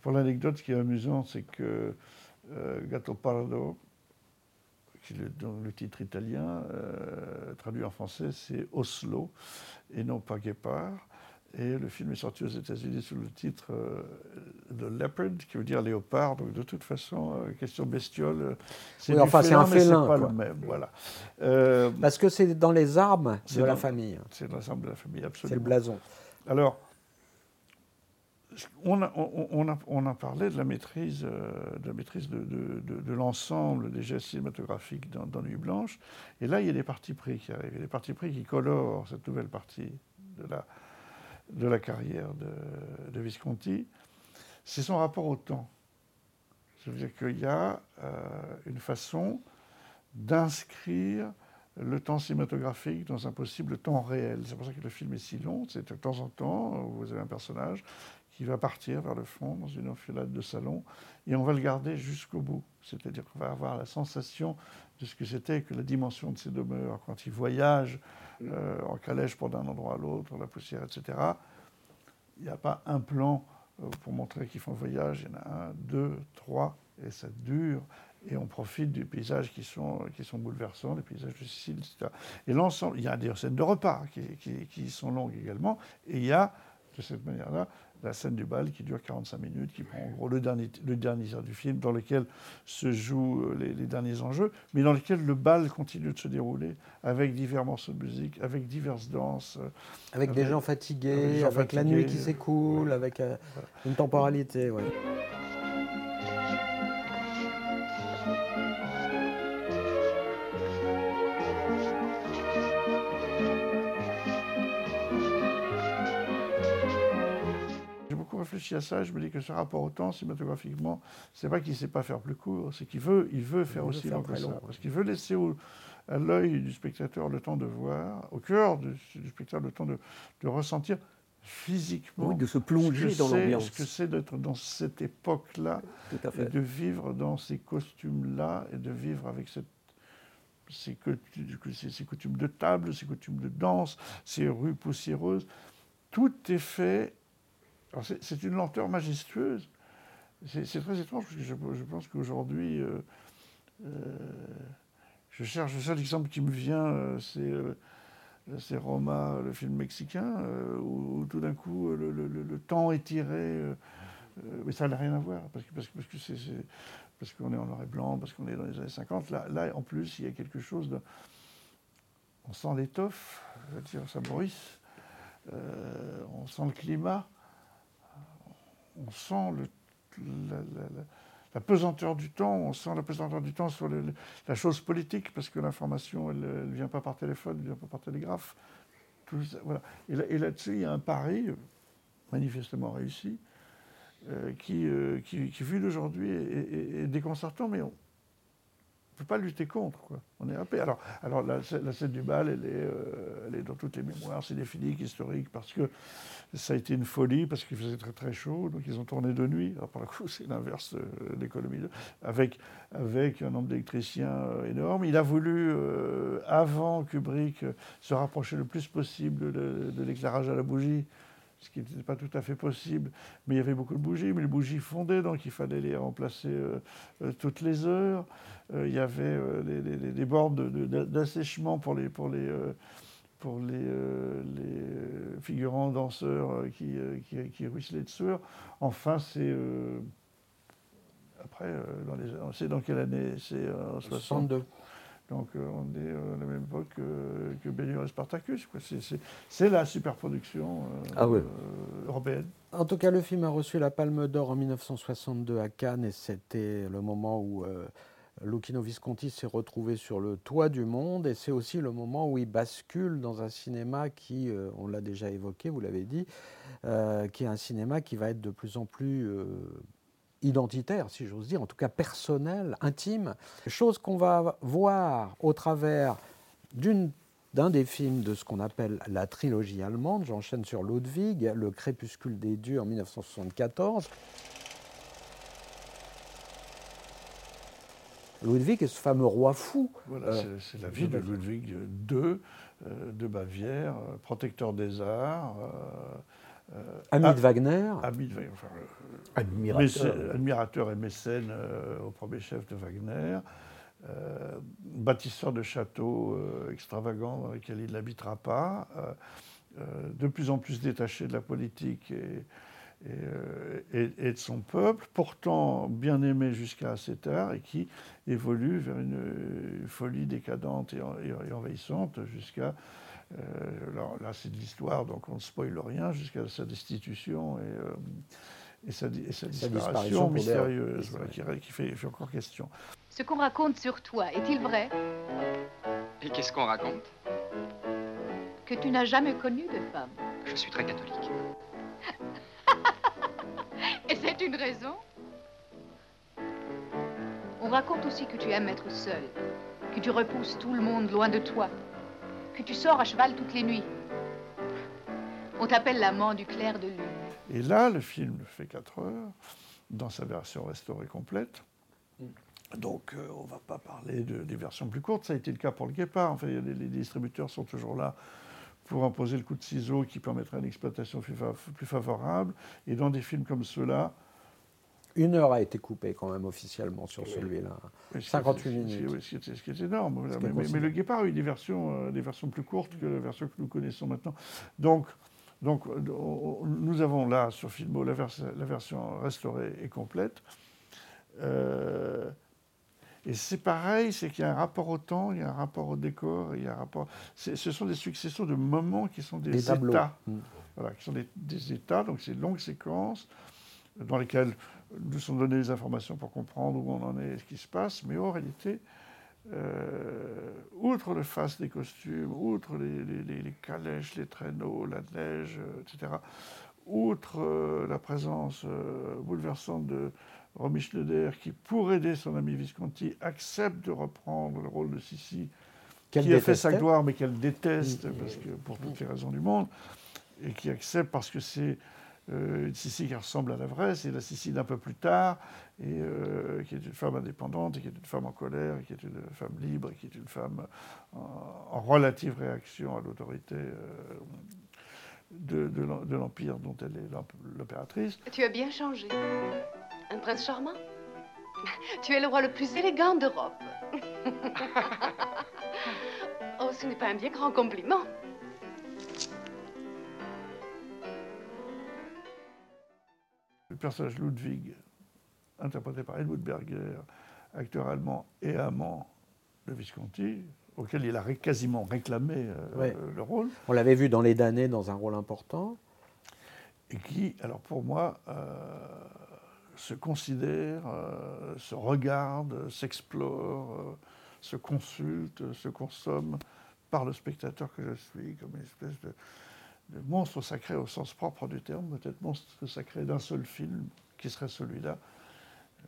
pour l'anecdote, ce qui est amusant, c'est que Gattopardo, le, le titre italien, euh, traduit en français, c'est Oslo, et non pas Guépard. Et le film est sorti aux États-Unis sous le titre euh, The Leopard, qui veut dire léopard. Donc de toute façon, euh, question bestiole, c'est oui, enfin, un félin, pas le même. Voilà. Parce que c'est dans les armes de la famille. C'est dans les armes de la famille, absolument. C'est le blason. Alors, on a, parlé de la maîtrise, euh, de, l'ensemble des gestes cinématographiques dans, Nuit Blanche. Et là, il y a des parties pris qui arrivent. Il y a des parties pris qui colorent cette nouvelle partie de la, de la carrière de, Visconti. C'est son rapport au temps. C'est-à-dire qu'il y a euh, une façon d'inscrire le temps cinématographique dans un possible temps réel. C'est pour ça que le film est si long. C'est de temps en temps, vous avez un personnage qui va partir vers le fond dans une enfilade de salon et on va le garder jusqu'au bout. C'est-à-dire qu'on va avoir la sensation de ce que c'était que la dimension de ces demeures quand il voyage euh, en calèche pour d'un endroit à l'autre, la poussière, etc. Il n'y a pas un plan euh, pour montrer qu'ils font voyage. Il y en a un, deux, trois, et ça dure. Et on profite des paysages qui sont, qui sont bouleversants, les paysages de Sicile, etc. Et l'ensemble, il y a des scènes de repas qui, qui, qui sont longues également. Et il y a, de cette manière-là, la scène du bal qui dure 45 minutes, qui prend en gros le dernier, le dernier du film, dans lequel se jouent euh, les, derniers enjeux, mais dans lequel le bal continue de se dérouler avec divers morceaux de musique, avec diverses danses. Euh, avec, des gens fatigués, avec, la nuit qui s'écoule, avec euh, une temporalité. Ouais. Réfléchis à ça, je me dis que ce rapport au temps, cinématographiquement, c'est pas qu'il ne sait pas faire plus court, c'est qu'il veut, il veut faire aussi long que ça. Parce qu'il veut laisser à l'œil du spectateur le temps de voir, au cœur du, spectateur le temps de, ressentir physiquement. Oui, de se plonger dans l'ambiance. Ce que c'est d'être dans cette époque-là, et de vivre dans ces costumes-là, et de vivre avec cette, ces coutumes de table, ces coutumes de danse, ces rues poussiéreuses. Tout est fait. C'est une lenteur majestueuse. C'est très étrange parce que je, pense qu'aujourd'hui, euh, euh, je cherche le seul exemple qui me vient, euh, c'est Roma, le film mexicain, où, tout d'un coup le, le- le- temps est tiré. mais ça n'a rien à voir, parce parce parce que qu'on est en noir et blanc, parce qu'on est dans les années 50. Là, en plus, il y a quelque chose de. On sent l'étoffe, je veux dire, ça. Euh, on sent le climat. On sent la, pesanteur du temps, on sent la pesanteur du temps sur la chose politique, parce que l'information, elle ne vient pas par téléphone, elle ne vient pas par télégraphe. Et là- et là-dessus, il y a un pari manifestement réussi, euh, qui, euh, qui, qui, vu d'aujourd'hui, est, déconcertant, mais on peut pas lutter contre. Quoi. On est happé. Alors, alors la, scè- la scène du bal, elle est, euh, elle est dans toutes les mémoires cinéphiliques, historiques, parce que ça a été une folie, parce qu'il faisait très très chaud, donc ils ont tourné de nuit. Alors, par le coup, [laughs] c'est l'inverse de l'économie, avec, avec un nombre d'électriciens euh, énorme. Il a voulu, euh, avant Kubrick, euh, se rapprocher le plus possible de l'éclairage à la bougie ce qui n'était pas tout à fait possible, mais il y avait beaucoup de bougies, mais les bougies fondaient, donc il fallait les remplacer euh, euh, toutes les heures. Euh, il y avait euh, les, les- les- bornes d'assèchement pour les, pour les, pour les, les figurants danseurs qui, qui, qui ruisselaient de sueur. Enfin, c'est... après, dans les, on sait dans quelle année C'est en 60. 62. Donc euh, on est euh, à la même époque que, que Bénur et Spartacus. quoi. C'est- la superproduction euh, Ah euh, européenne. En tout cas, le film a reçu la Palme d'Or en 1962 à Cannes et c'était le moment où euh, Lucchino Visconti s'est retrouvé sur le toit du monde et c'est aussi le moment où il bascule dans un cinéma qui, euh, on l'a déjà évoqué, vous l'avez dit, euh, qui est un cinéma qui va être de plus en plus euh, identitaire, si j'ose dire, en tout cas personnel, intime, chose qu'on va voir au travers d'une d'un des films de ce qu'on appelle la trilogie allemande, j'enchaîne sur Ludwig, Le crépuscule des dieux en 1974. Ludwig est ce fameux roi fou. Voilà, euh, c'est- c'est la vie de Ludwig II euh, de Bavière, euh, protecteur des arts. euh, euh, Ami ah, de Wagner. Ami de Wagner, enfin, euh, Admirateur. mécène- admirateur et mécène euh, au premier chef de Wagner. euh, bâtisseur de châteaux euh, extravagants dans lesquels il n'habitera pas, euh, euh, de plus en plus détaché de la politique et, et, euh, et- et de son peuple, pourtant bien aimé jusqu'à assez tard et qui évolue vers une, une folie décadente et, en- et- et envahissante jusqu'à, euh, alors là c'est de l'histoire donc on ne spoile rien, jusqu'à sa destitution et, euh, et sa, et sa Sa disparition, mystérieuse, voilà, qui, qui fait, fait encore question. Ce qu'on raconte sur toi, est-il vrai? Et qu'est-ce qu'on raconte? Que tu n'as jamais connu de femme. Je suis très catholique. [laughs] Et c'est une raison? On raconte aussi que tu aimes être seul, que tu repousses tout le monde loin de toi, que tu sors à cheval toutes les nuits. On t'appelle l'amant du clair de lune. Et là, le film fait 4 heures, dans sa version restaurée complète. Donc, euh, on ne va pas parler de, des versions plus courtes. Ça a été le cas pour le Guépard. Enfin, les, les distributeurs sont toujours là pour imposer le coup de ciseau qui permettrait une exploitation plus favorable. Et dans des films comme ceux-là, Une heure a été coupée quand même officiellement sur celui-là. Oui, ce 58 qui est- minutes. Ce qui est, énorme. voilà. Est Mais, mais- mais considérable. le Guépard a eu des versions, euh, des versions plus courtes que la version que nous connaissons maintenant. Donc, donc euh, on- nous avons là sur Filmo la, vers- la version restaurée et complète. Euh, et c'est pareil, c'est qu'il y a un rapport au temps, il y a un rapport au décor, il y a un rapport. Ce sont des successions de moments qui sont des, états. Mm. Voilà, qui sont des, des états, donc c'est longues séquences dans lesquelles nous sont données des informations pour comprendre où on en est et ce qui se passe, mais en réalité, euh, outre le face des costumes, outre les, les- les- les calèches, les traîneaux, la neige, euh, etc., outre euh, la présence euh, bouleversante de Romy Schneider, qui, pour aider son ami Visconti, accepte de reprendre le rôle de Sissi, qui a fait sa gloire, mais qu'elle déteste, parce que, pour toutes les raisons du monde. et qui accepte parce que c'est une Sicile qui ressemble à la vraie, c'est la Sicile d'un peu plus tard, euh, qui est une femme indépendante, qui est une femme en colère, qui est une femme libre, qui est une femme en, relative réaction à l'autorité euh, de, l'Empire dont elle est l'impératrice. Tu as bien changé. Un prince charmant [laughs] Tu es le roi le plus élégant d'Europe. [laughs] oh, ce n'est pas un bien grand compliment. Personnage Ludwig, interprété par Helmut Berger, acteur allemand et amant de Visconti, auquel il a quasiment réclamé euh, le rôle. On l'avait vu dans Les damnés dans un rôle important. Et qui, alors pour moi, euh, se considère, euh, se regarde, s'explore, se consulte, se consomme par le spectateur que je suis, comme une espèce de, monstre sacré au sens propre du terme, peut-être monstre sacré d'un seul film, qui serait celui-là.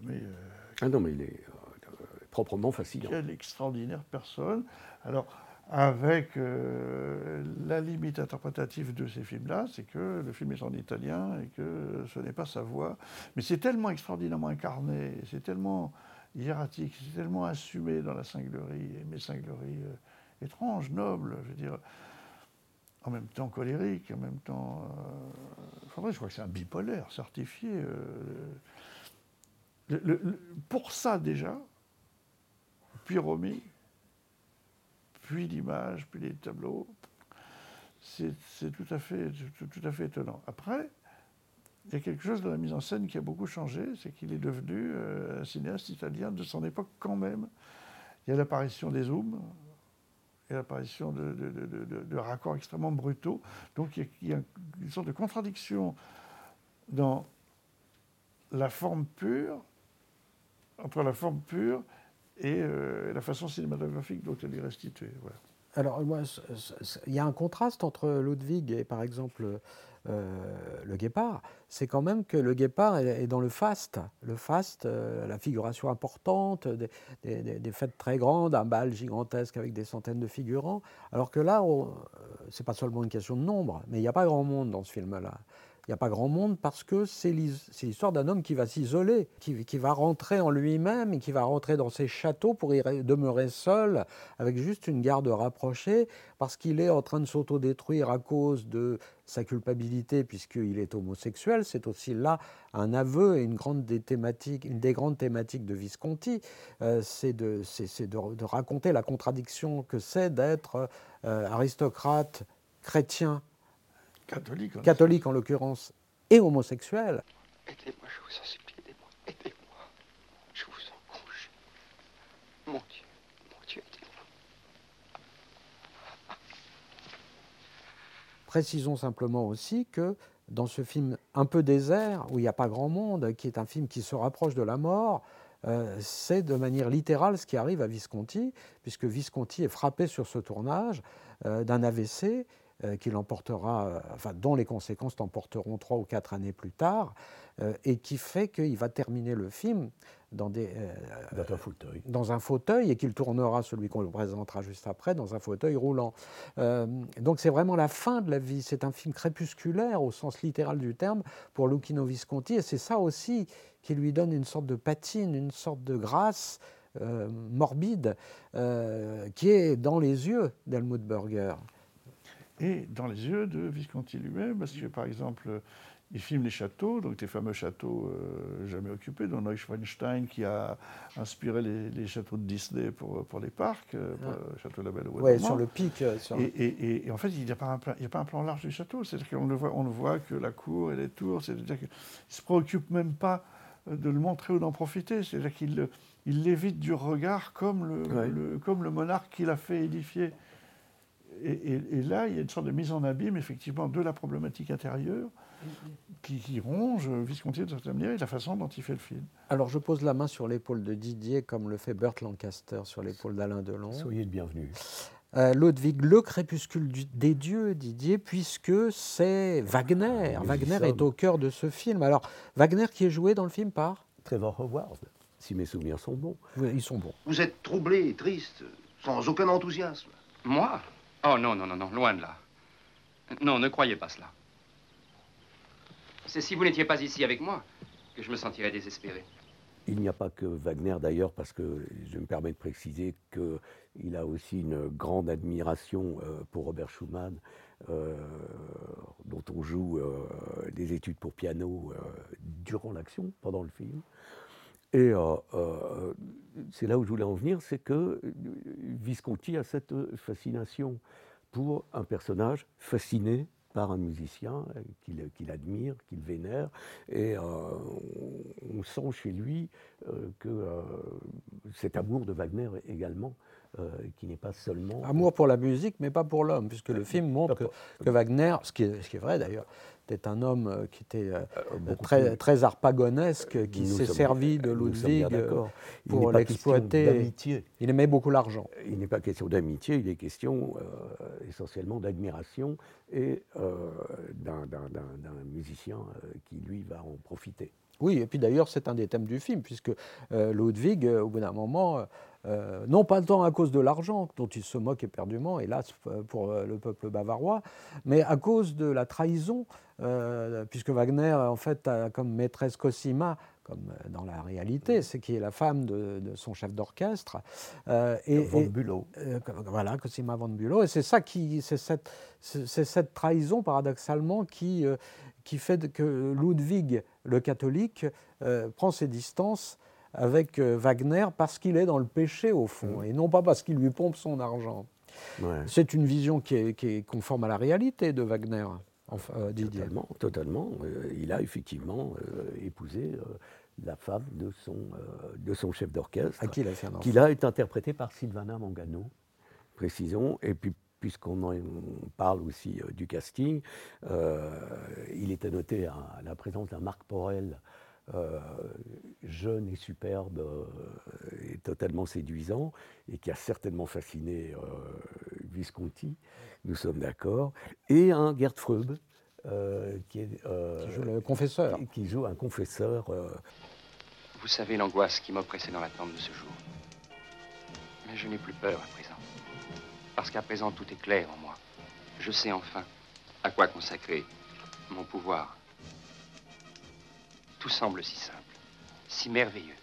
Mais, euh, ah non, mais il est euh, proprement fascinant. Quelle extraordinaire personne. Alors, avec euh, la limite interprétative de ces films-là, c'est que le film est en italien et que ce n'est pas sa voix. Mais c'est tellement extraordinairement incarné, c'est tellement hiératique, c'est tellement assumé dans la cinglerie, mais cinglerie étrange, noble, je veux dire en même temps colérique, en même temps. Euh, je crois que c'est un bipolaire certifié. Euh, pour ça déjà, puis Romy, puis l'image, puis les tableaux, c'est tout, à fait, tout, à fait étonnant. Après, il y a quelque chose de la mise en scène qui a beaucoup changé, c'est qu'il est devenu euh, un cinéaste italien de son époque quand même. Il y a l'apparition des zooms, l'apparition de, raccords extrêmement brutaux. Donc il y, a, une sorte de contradiction dans la forme pure, entre la forme pure et euh, la façon cinématographique dont elle est restituée. Alors, moi, il y a un contraste entre Ludwig et, par exemple, euh, le guépard, c'est quand même que le guépard est, dans le faste. Le faste, euh, la figuration importante, des, fêtes très grandes, un bal gigantesque avec des centaines de figurants. Alors que là, euh, c'est pas seulement une question de nombre, mais il n'y a pas grand monde dans ce film-là. Il n'y a pas grand monde parce que c'est l'histoire d'un homme qui va s'isoler, qui, va rentrer en lui-même et qui va rentrer dans ses châteaux pour y demeurer seul, avec juste une garde rapprochée, parce qu'il est en train de s'autodétruire à cause de sa culpabilité, puisqu'il est homosexuel. C'est aussi là un aveu et une, grande des thématiques, une des grandes thématiques de Visconti, euh, c'est de, de, de, raconter la contradiction que c'est d'être euh, aristocrate chrétien catholique, catholique en l'occurrence, et homosexuel. Aidez-moi, je vous en supplie, aidez-moi, aidez-moi. Je vous en couche. Mon Dieu, mon Dieu, aidez-moi. Précisons simplement aussi que dans ce film un peu désert, où il n'y a pas grand monde, qui est un film qui se rapproche de la mort, euh, c'est de manière littérale ce qui arrive à Visconti, puisque Visconti est frappé sur ce tournage euh, d'un AVC euh, qui l'emportera, euh, enfin, dont les conséquences l'emporteront trois ou quatre années plus tard, euh, et qui fait qu'il va terminer le film dans, des, dans, un fauteuil. dans un fauteuil et qu'il tournera, celui qu'on présentera juste après, dans un fauteuil roulant. donc c'est vraiment la fin de la vie. C'est un film crépusculaire au sens littéral du terme pour Lucchino Visconti, et c'est ça aussi qui lui donne une sorte de patine, une sorte de grâce. morbide qui est dans les yeux d'Helmut Berger et dans les yeux de Visconti lui-même, parce que par exemple, il filme les châteaux, donc les fameux châteaux euh, jamais occupés, dont Neuschwanstein qui a inspiré les, châteaux de Disney pour, pour les parcs, euh, pour le château de la Belle Oui, sur le pic. Euh, et, en fait, il n'y a, pas un plan, a pas un plan large du château, c'est-à-dire qu'on ne voit, on ne voit que la cour et les tours, c'est-à-dire qu'il ne se préoccupe même pas de le montrer ou d'en profiter, c'est-à-dire qu'il il l'évite du regard comme le, le, comme le monarque qu'il a fait édifier et, là, il y a une sorte de mise en abîme, effectivement, de la problématique intérieure qui, ronge Visconti de certaine manière et la façon dont il fait le film. Alors, je pose la main sur l'épaule de Didier, comme le fait Burt Lancaster sur l'épaule d'Alain Delon. Soyez le bienvenu. Euh, Ludwig, le crépuscule des dieux, Didier, puisque c'est Wagner. Wagner est au cœur de ce film. Alors, Wagner qui est joué dans le film par? Trevor Howard, si mes souvenirs sont bons. Oui, ils sont bons. Vous êtes troublé et triste, sans aucun enthousiasme. Moi? Oh non, non, non, non, loin de là. Non, ne croyez pas cela. C'est si vous n'étiez pas ici avec moi que je me sentirais désespéré. Il n'y a pas que Wagner d'ailleurs, parce que je me permets de préciser qu'il a aussi une grande admiration euh, pour Robert Schumann, euh, dont on joue euh, des études pour piano durant l'action, pendant le film. Et c'est là où je voulais en venir, c'est que Visconti a cette fascination pour un personnage fasciné par un musicien euh, qu'il admire, qu'il vénère, et euh, on sent chez lui euh, que cet amour de Wagner également, qui n'est pas seulement... Amour pour la musique, mais pas pour l'homme, puisque le film montre que, que Wagner, ce qui est, ce qui est vrai d'ailleurs, était un homme euh, qui était euh, euh, très, très arpagonesque, qui s'est servi de Ludwig pour l'exploiter. Il aimait beaucoup l'argent. Il n'est pas question d'amitié, il est question essentiellement d'admiration et d'un musicien qui, lui, va en profiter. Oui, et puis d'ailleurs, c'est un des thèmes du film, puisque Ludwig, au bout d'un moment, euh, non pas tant à cause de l'argent, dont il se moque éperdument, hélas pour euh, le peuple bavarois, mais à cause de la trahison, euh, puisque Wagner, en fait, a comme maîtresse Cosima, comme dans la réalité, c'est qui est la femme de, son chef d'orchestre. et, von Bülow. voilà, Cosima von Bülow. Et c'est ça qui, c'est cette, cette, trahison, paradoxalement, qui, qui fait que Ludwig, le catholique, prend ses distances avec euh, Wagner parce qu'il est dans le péché au fond, mm. et non pas parce qu'il lui pompe son argent. C'est une vision qui est, conforme à la réalité de Wagner. Enfin, euh, totalement, totalement. Euh, il a effectivement épousé la femme de son, de son chef d'orchestre, qui a fait un qui là est interprété par Sylvana Mangano, précisons, et puis puisqu'on en parle aussi du casting, il était noté à la présence d'un Marc Porel euh, jeune et superbe euh, et totalement séduisant, et qui a certainement fasciné euh, Visconti, nous sommes d'accord, et un Gerd Freub, qui, est, qui joue le confesseur. Qui, joue un confesseur. Vous savez l'angoisse qui m'oppressait dans l'attente de ce jour. Mais je n'ai plus peur à présent. Parce qu'à présent, tout est clair en moi. Je sais enfin à quoi consacrer mon pouvoir tout semble si simple, si merveilleux.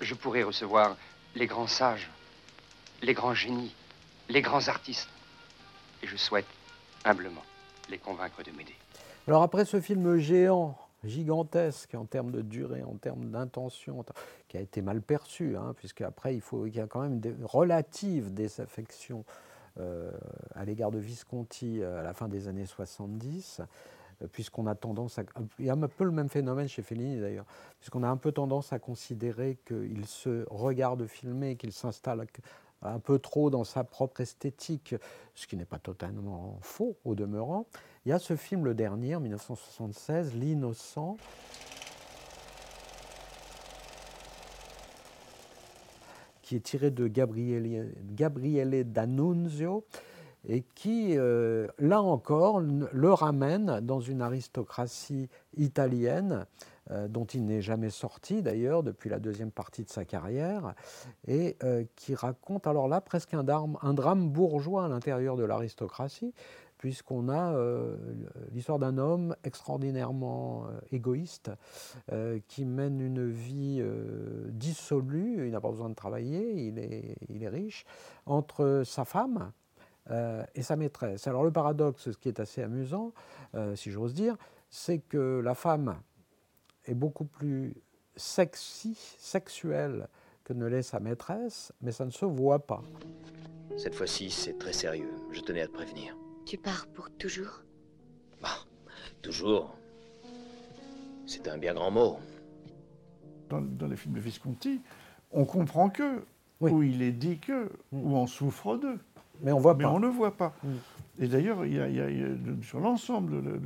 Je pourrais recevoir les grands sages, les grands génies, les grands artistes. Et je souhaite humblement les convaincre de m'aider. Alors après ce film géant, gigantesque en termes de durée, en termes d'intention, qui a été mal perçu, hein, puisqu'après il, y a quand même des relatives désaffections euh, à l'égard de Visconti euh, à la fin des années 70. Euh, puisqu'on a tendance à... Il y a un peu le même phénomène chez Fellini d'ailleurs, puisqu'on a un peu tendance à considérer qu'il se regarde filmer, qu'il s'installe un peu trop dans sa propre esthétique, ce qui n'est pas totalement faux au demeurant. Il y a ce film, le dernier, en 1976, L'Innocent, qui est tiré de Gabriele, Gabriele D'Annunzio, et qui, euh, là encore, le ramène dans une aristocratie italienne euh, dont il n'est jamais sorti d'ailleurs depuis la deuxième partie de sa carrière, et euh, qui raconte alors là presque un drame, bourgeois à l'intérieur de l'aristocratie, puisqu'on a l'histoire d'un homme extraordinairement égoïste qui mène une vie dissolue, il n'a pas besoin de travailler, il est riche, entre sa femme, euh, et sa maîtresse. Alors le paradoxe, ce qui est assez amusant, euh, si j'ose dire, c'est que la femme est beaucoup plus sexy, sexuelle que ne l'est sa maîtresse, mais ça ne se voit pas. Cette fois-ci, c'est très sérieux. Je tenais à te prévenir. Tu pars pour toujours? Bah, toujours. C'est un bien grand mot. Dans, les films de Visconti, on comprend que, où il est dit que, mm. où on souffre d'eux. Mais on voit Mais on ne voit pas. Mm. Et d'ailleurs, il, y a, sur l'ensemble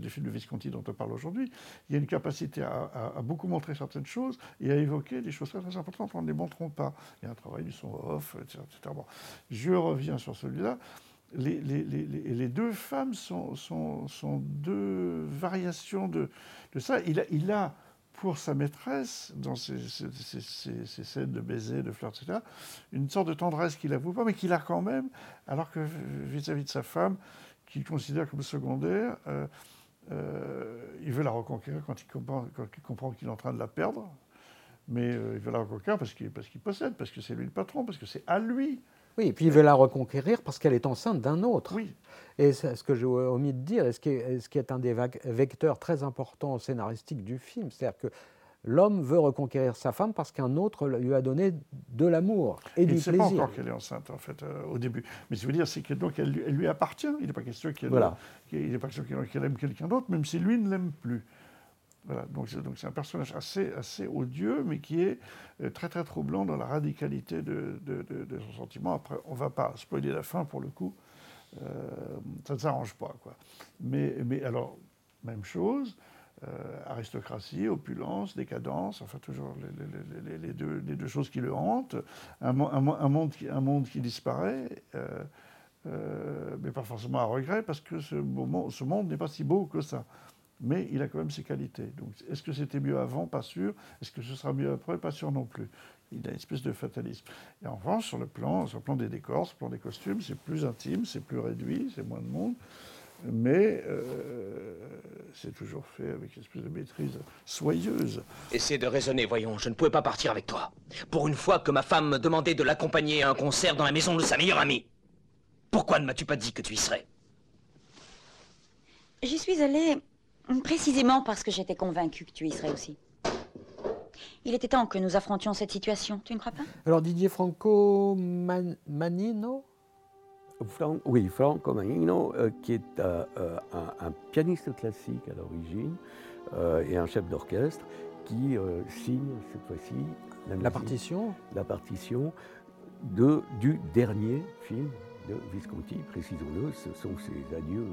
des films de Visconti dont on parle aujourd'hui, il y a une capacité à, beaucoup montrer certaines choses et à évoquer des choses très, très importantes en ne les montrant pas. Il y a un travail du son off, etc. Bon. Je reviens sur celui-là. Les, les, les, les, deux femmes sont, sont, sont, deux variations de, de ça. Il a, il a pour sa maîtresse, dans ces, scènes de baisers, de fleurs, etc., une sorte de tendresse qu'il n'avoue pas, mais qu'il a quand même, alors que vis-à-vis de sa femme, qu'il considère comme secondaire, euh, il veut la reconquérir quand il comprend qu'il est en train de la perdre, mais il veut la reconquérir parce qu'il possède, parce que c'est lui le patron, parce que c'est à lui. Oui, et puis il veut la reconquérir parce qu'elle est enceinte d'un autre. Oui. Et ce que j'ai omis de dire, et ce qui est, ce qui est un des vecteurs très importants scénaristiques du film, c'est-à-dire que l'homme veut reconquérir sa femme parce qu'un autre lui a donné de l'amour et du plaisir. Il ne sait pas encore qu'elle est enceinte, en fait, euh, au début. Mais ce que je veux dire, c'est que donc elle, lui appartient. Il n'est pas question qu'elle voilà. aime quelqu'un d'autre, même si lui ne l'aime plus. Donc c'est un personnage assez, assez odieux, mais qui est euh, très très troublant dans la radicalité de, son sentiment. Après, on ne va pas spoiler la fin pour le coup, euh, ça ne s'arrange pas. Quoi. Mais, alors, même chose, euh, aristocratie, opulence, décadence, enfin toujours les, deux, les, deux, choses qui le hantent, un, monde, qui, un monde qui disparaît. mais pas forcément à regret, parce que ce, ce monde n'est pas si beau que ça mais il a quand même ses qualités. Donc, est-ce que c'était mieux avant? Pas sûr. Est-ce que ce sera mieux après? Pas sûr non plus. Il a une espèce de fatalisme. Et en revanche, sur le plan, sur le plan des décors, sur le plan des costumes, c'est plus intime, c'est plus réduit, c'est moins de monde. Mais euh, c'est toujours fait avec une espèce de maîtrise soyeuse. Essaie de raisonner, voyons. Je ne pouvais pas partir avec toi. Pour une fois que ma femme me demandait de l'accompagner à un concert dans la maison de sa meilleure amie. Pourquoi ne m'as-tu pas dit que tu y serais? J'y suis allée Précisément parce que j'étais convaincue que tu y serais aussi. Il était temps que nous affrontions cette situation, tu ne crois pas? Alors Didier Franco Manino? Oui, Franco Manino, euh, qui est euh, euh, un, pianiste classique à l'origine et un chef d'orchestre, qui signe cette fois-ci la, partition? La partition de, du dernier film de Visconti, précisons-le, ce sont ses adieux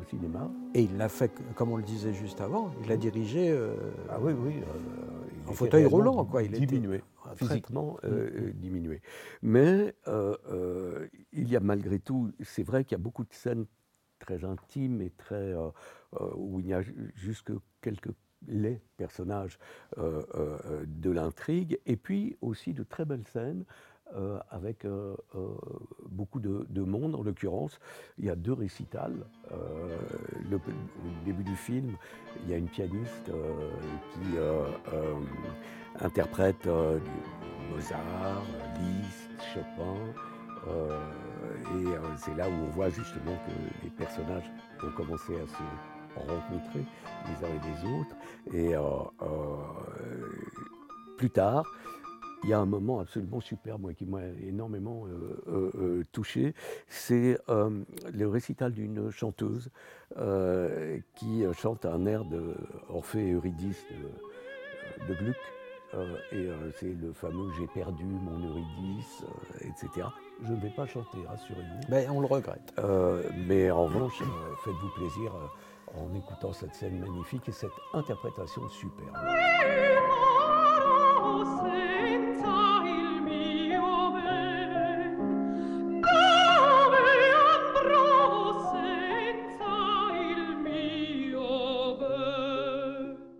au cinéma. Et il l'a fait, comme on le disait juste avant, il l'a dirigé euh, ah oui, oui, euh, en fauteuil roulant. Quoi. Il diminué, physiquement euh, diminué. Mais il y a malgré tout, c'est vrai qu'il y a beaucoup de scènes très intimes et très, où il n'y a juste que quelques les personnages de l'intrigue, et puis aussi de très belles scènes euh, avec euh, euh, beaucoup de, monde. En l'occurrence, il y a deux récitals. Le, début du film, il y a une pianiste qui interprète Mozart, Liszt, Chopin. et c'est là où on voit justement que les personnages ont commencé à se rencontrer les uns et les autres. Et plus tard, il y a un moment absolument super, moi, qui m'a énormément euh, euh, euh, touché. C'est le récital d'une chanteuse qui chante un air de Orphée et Eurydice de, Gluck. et c'est le fameux J'ai perdu mon Eurydice, etc. Je ne vais pas chanter, rassurez-vous. Mais on le regrette. mais en revanche, faites-vous plaisir en écoutant cette scène magnifique et cette interprétation superbe.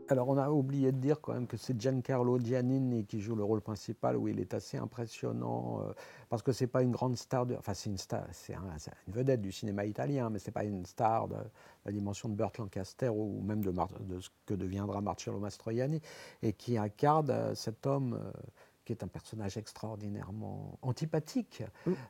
Alors, on a oublié de dire quand même que c'est Giancarlo Giannini qui joue le rôle principal, où il est assez impressionnant, euh, parce que c'est pas une grande star, de, enfin c'est une star, c'est une vedette du cinéma italien, mais c'est pas une star de, la dimension de Burt Lancaster ou même de, de, ce que deviendra Marcello Mastroianni, et qui incarne euh, cet homme. Euh, qui est un personnage extraordinairement antipathique,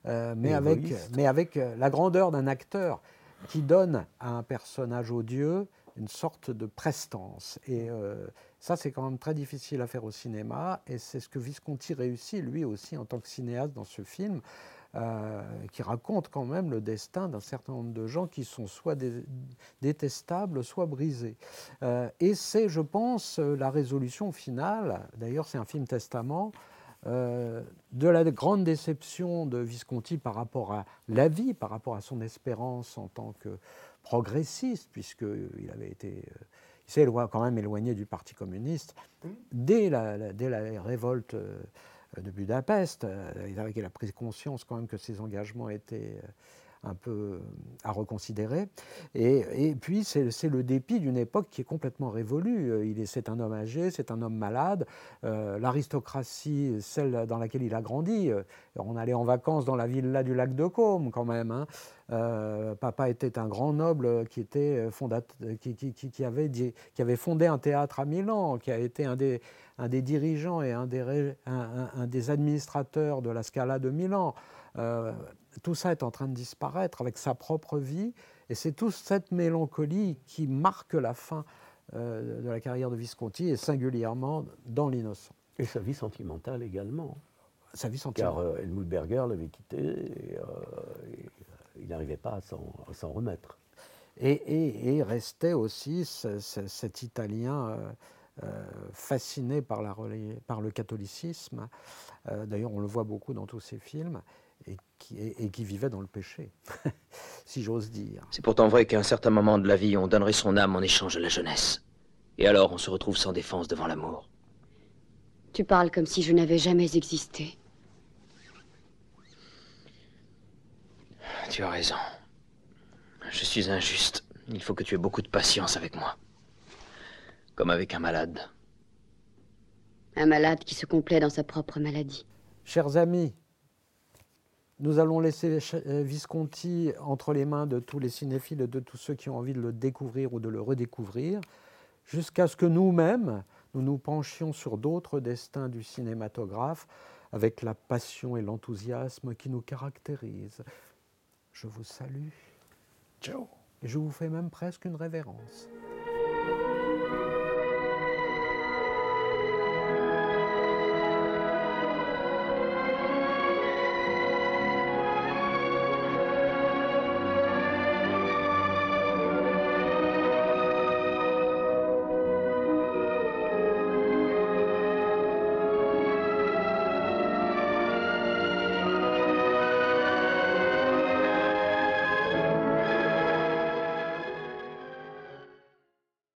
mais, avec, mais avec la grandeur d'un acteur qui donne à un personnage odieux une sorte de prestance. Et euh, ça, c'est quand même très difficile à faire au cinéma. Et c'est ce que Visconti réussit, lui aussi, en tant que cinéaste dans ce film, euh, qui raconte quand même le destin d'un certain nombre de gens qui sont soit détestables, soit brisés. Euh, et c'est, je pense, la résolution finale, d'ailleurs c'est un film testament, de la grande déception de Visconti par rapport à la vie, par rapport à son espérance en tant que progressiste, puisqu'il avait été. Euh, il s'est quand même éloigné du Parti communiste. Dès la, dès la révolte euh, de Budapest, euh, il avait pris conscience quand même que ses engagements étaient un peu à reconsidérer. Et, puis, c'est le dépit d'une époque qui est complètement révolue. C'est un homme âgé, c'est un homme malade. L'aristocratie, celle dans laquelle il a grandi, on allait en vacances dans la villa du lac de Caume quand même. Hein. papa était un grand noble qui, était qui, qui, avait, qui avait fondé un théâtre à Milan, qui a été un des, un des dirigeants et un des, un, des administrateurs de la Scala de Milan. Euh, tout ça est en train de disparaître avec sa propre vie, et c'est toute cette mélancolie qui marque la fin euh, de la carrière de Visconti, et singulièrement dans L'Innocent. Et sa vie sentimentale également. Sa vie sentimentale. Car euh, Helmut Berger l'avait quitté, et, il n'arrivait pas à s'en remettre. Et, et, restait aussi cet Italien euh, fasciné par, la, par, le catholicisme. Euh, d'ailleurs, on le voit beaucoup dans tous ses films. Et qui, et qui, vivait dans le péché, [laughs] si j'ose dire. C'est pourtant vrai qu'à un certain moment de la vie, on donnerait son âme en échange de la jeunesse. Et alors, on se retrouve sans défense devant l'amour. Tu parles comme si je n'avais jamais existé. Tu as raison. Je suis injuste. Il faut que tu aies beaucoup de patience avec moi comme avec un malade. Un malade qui se complaît dans sa propre maladie. Chers amis, nous allons laisser euh, Visconti entre les mains de tous les cinéphiles et de tous ceux qui ont envie de le découvrir ou de le redécouvrir, jusqu'à ce que nous-mêmes, nous nous penchions sur d'autres destins du cinématographe avec la passion et l'enthousiasme qui nous caractérisent. Je vous salue. Ciao. Et je vous fais même presque une révérence.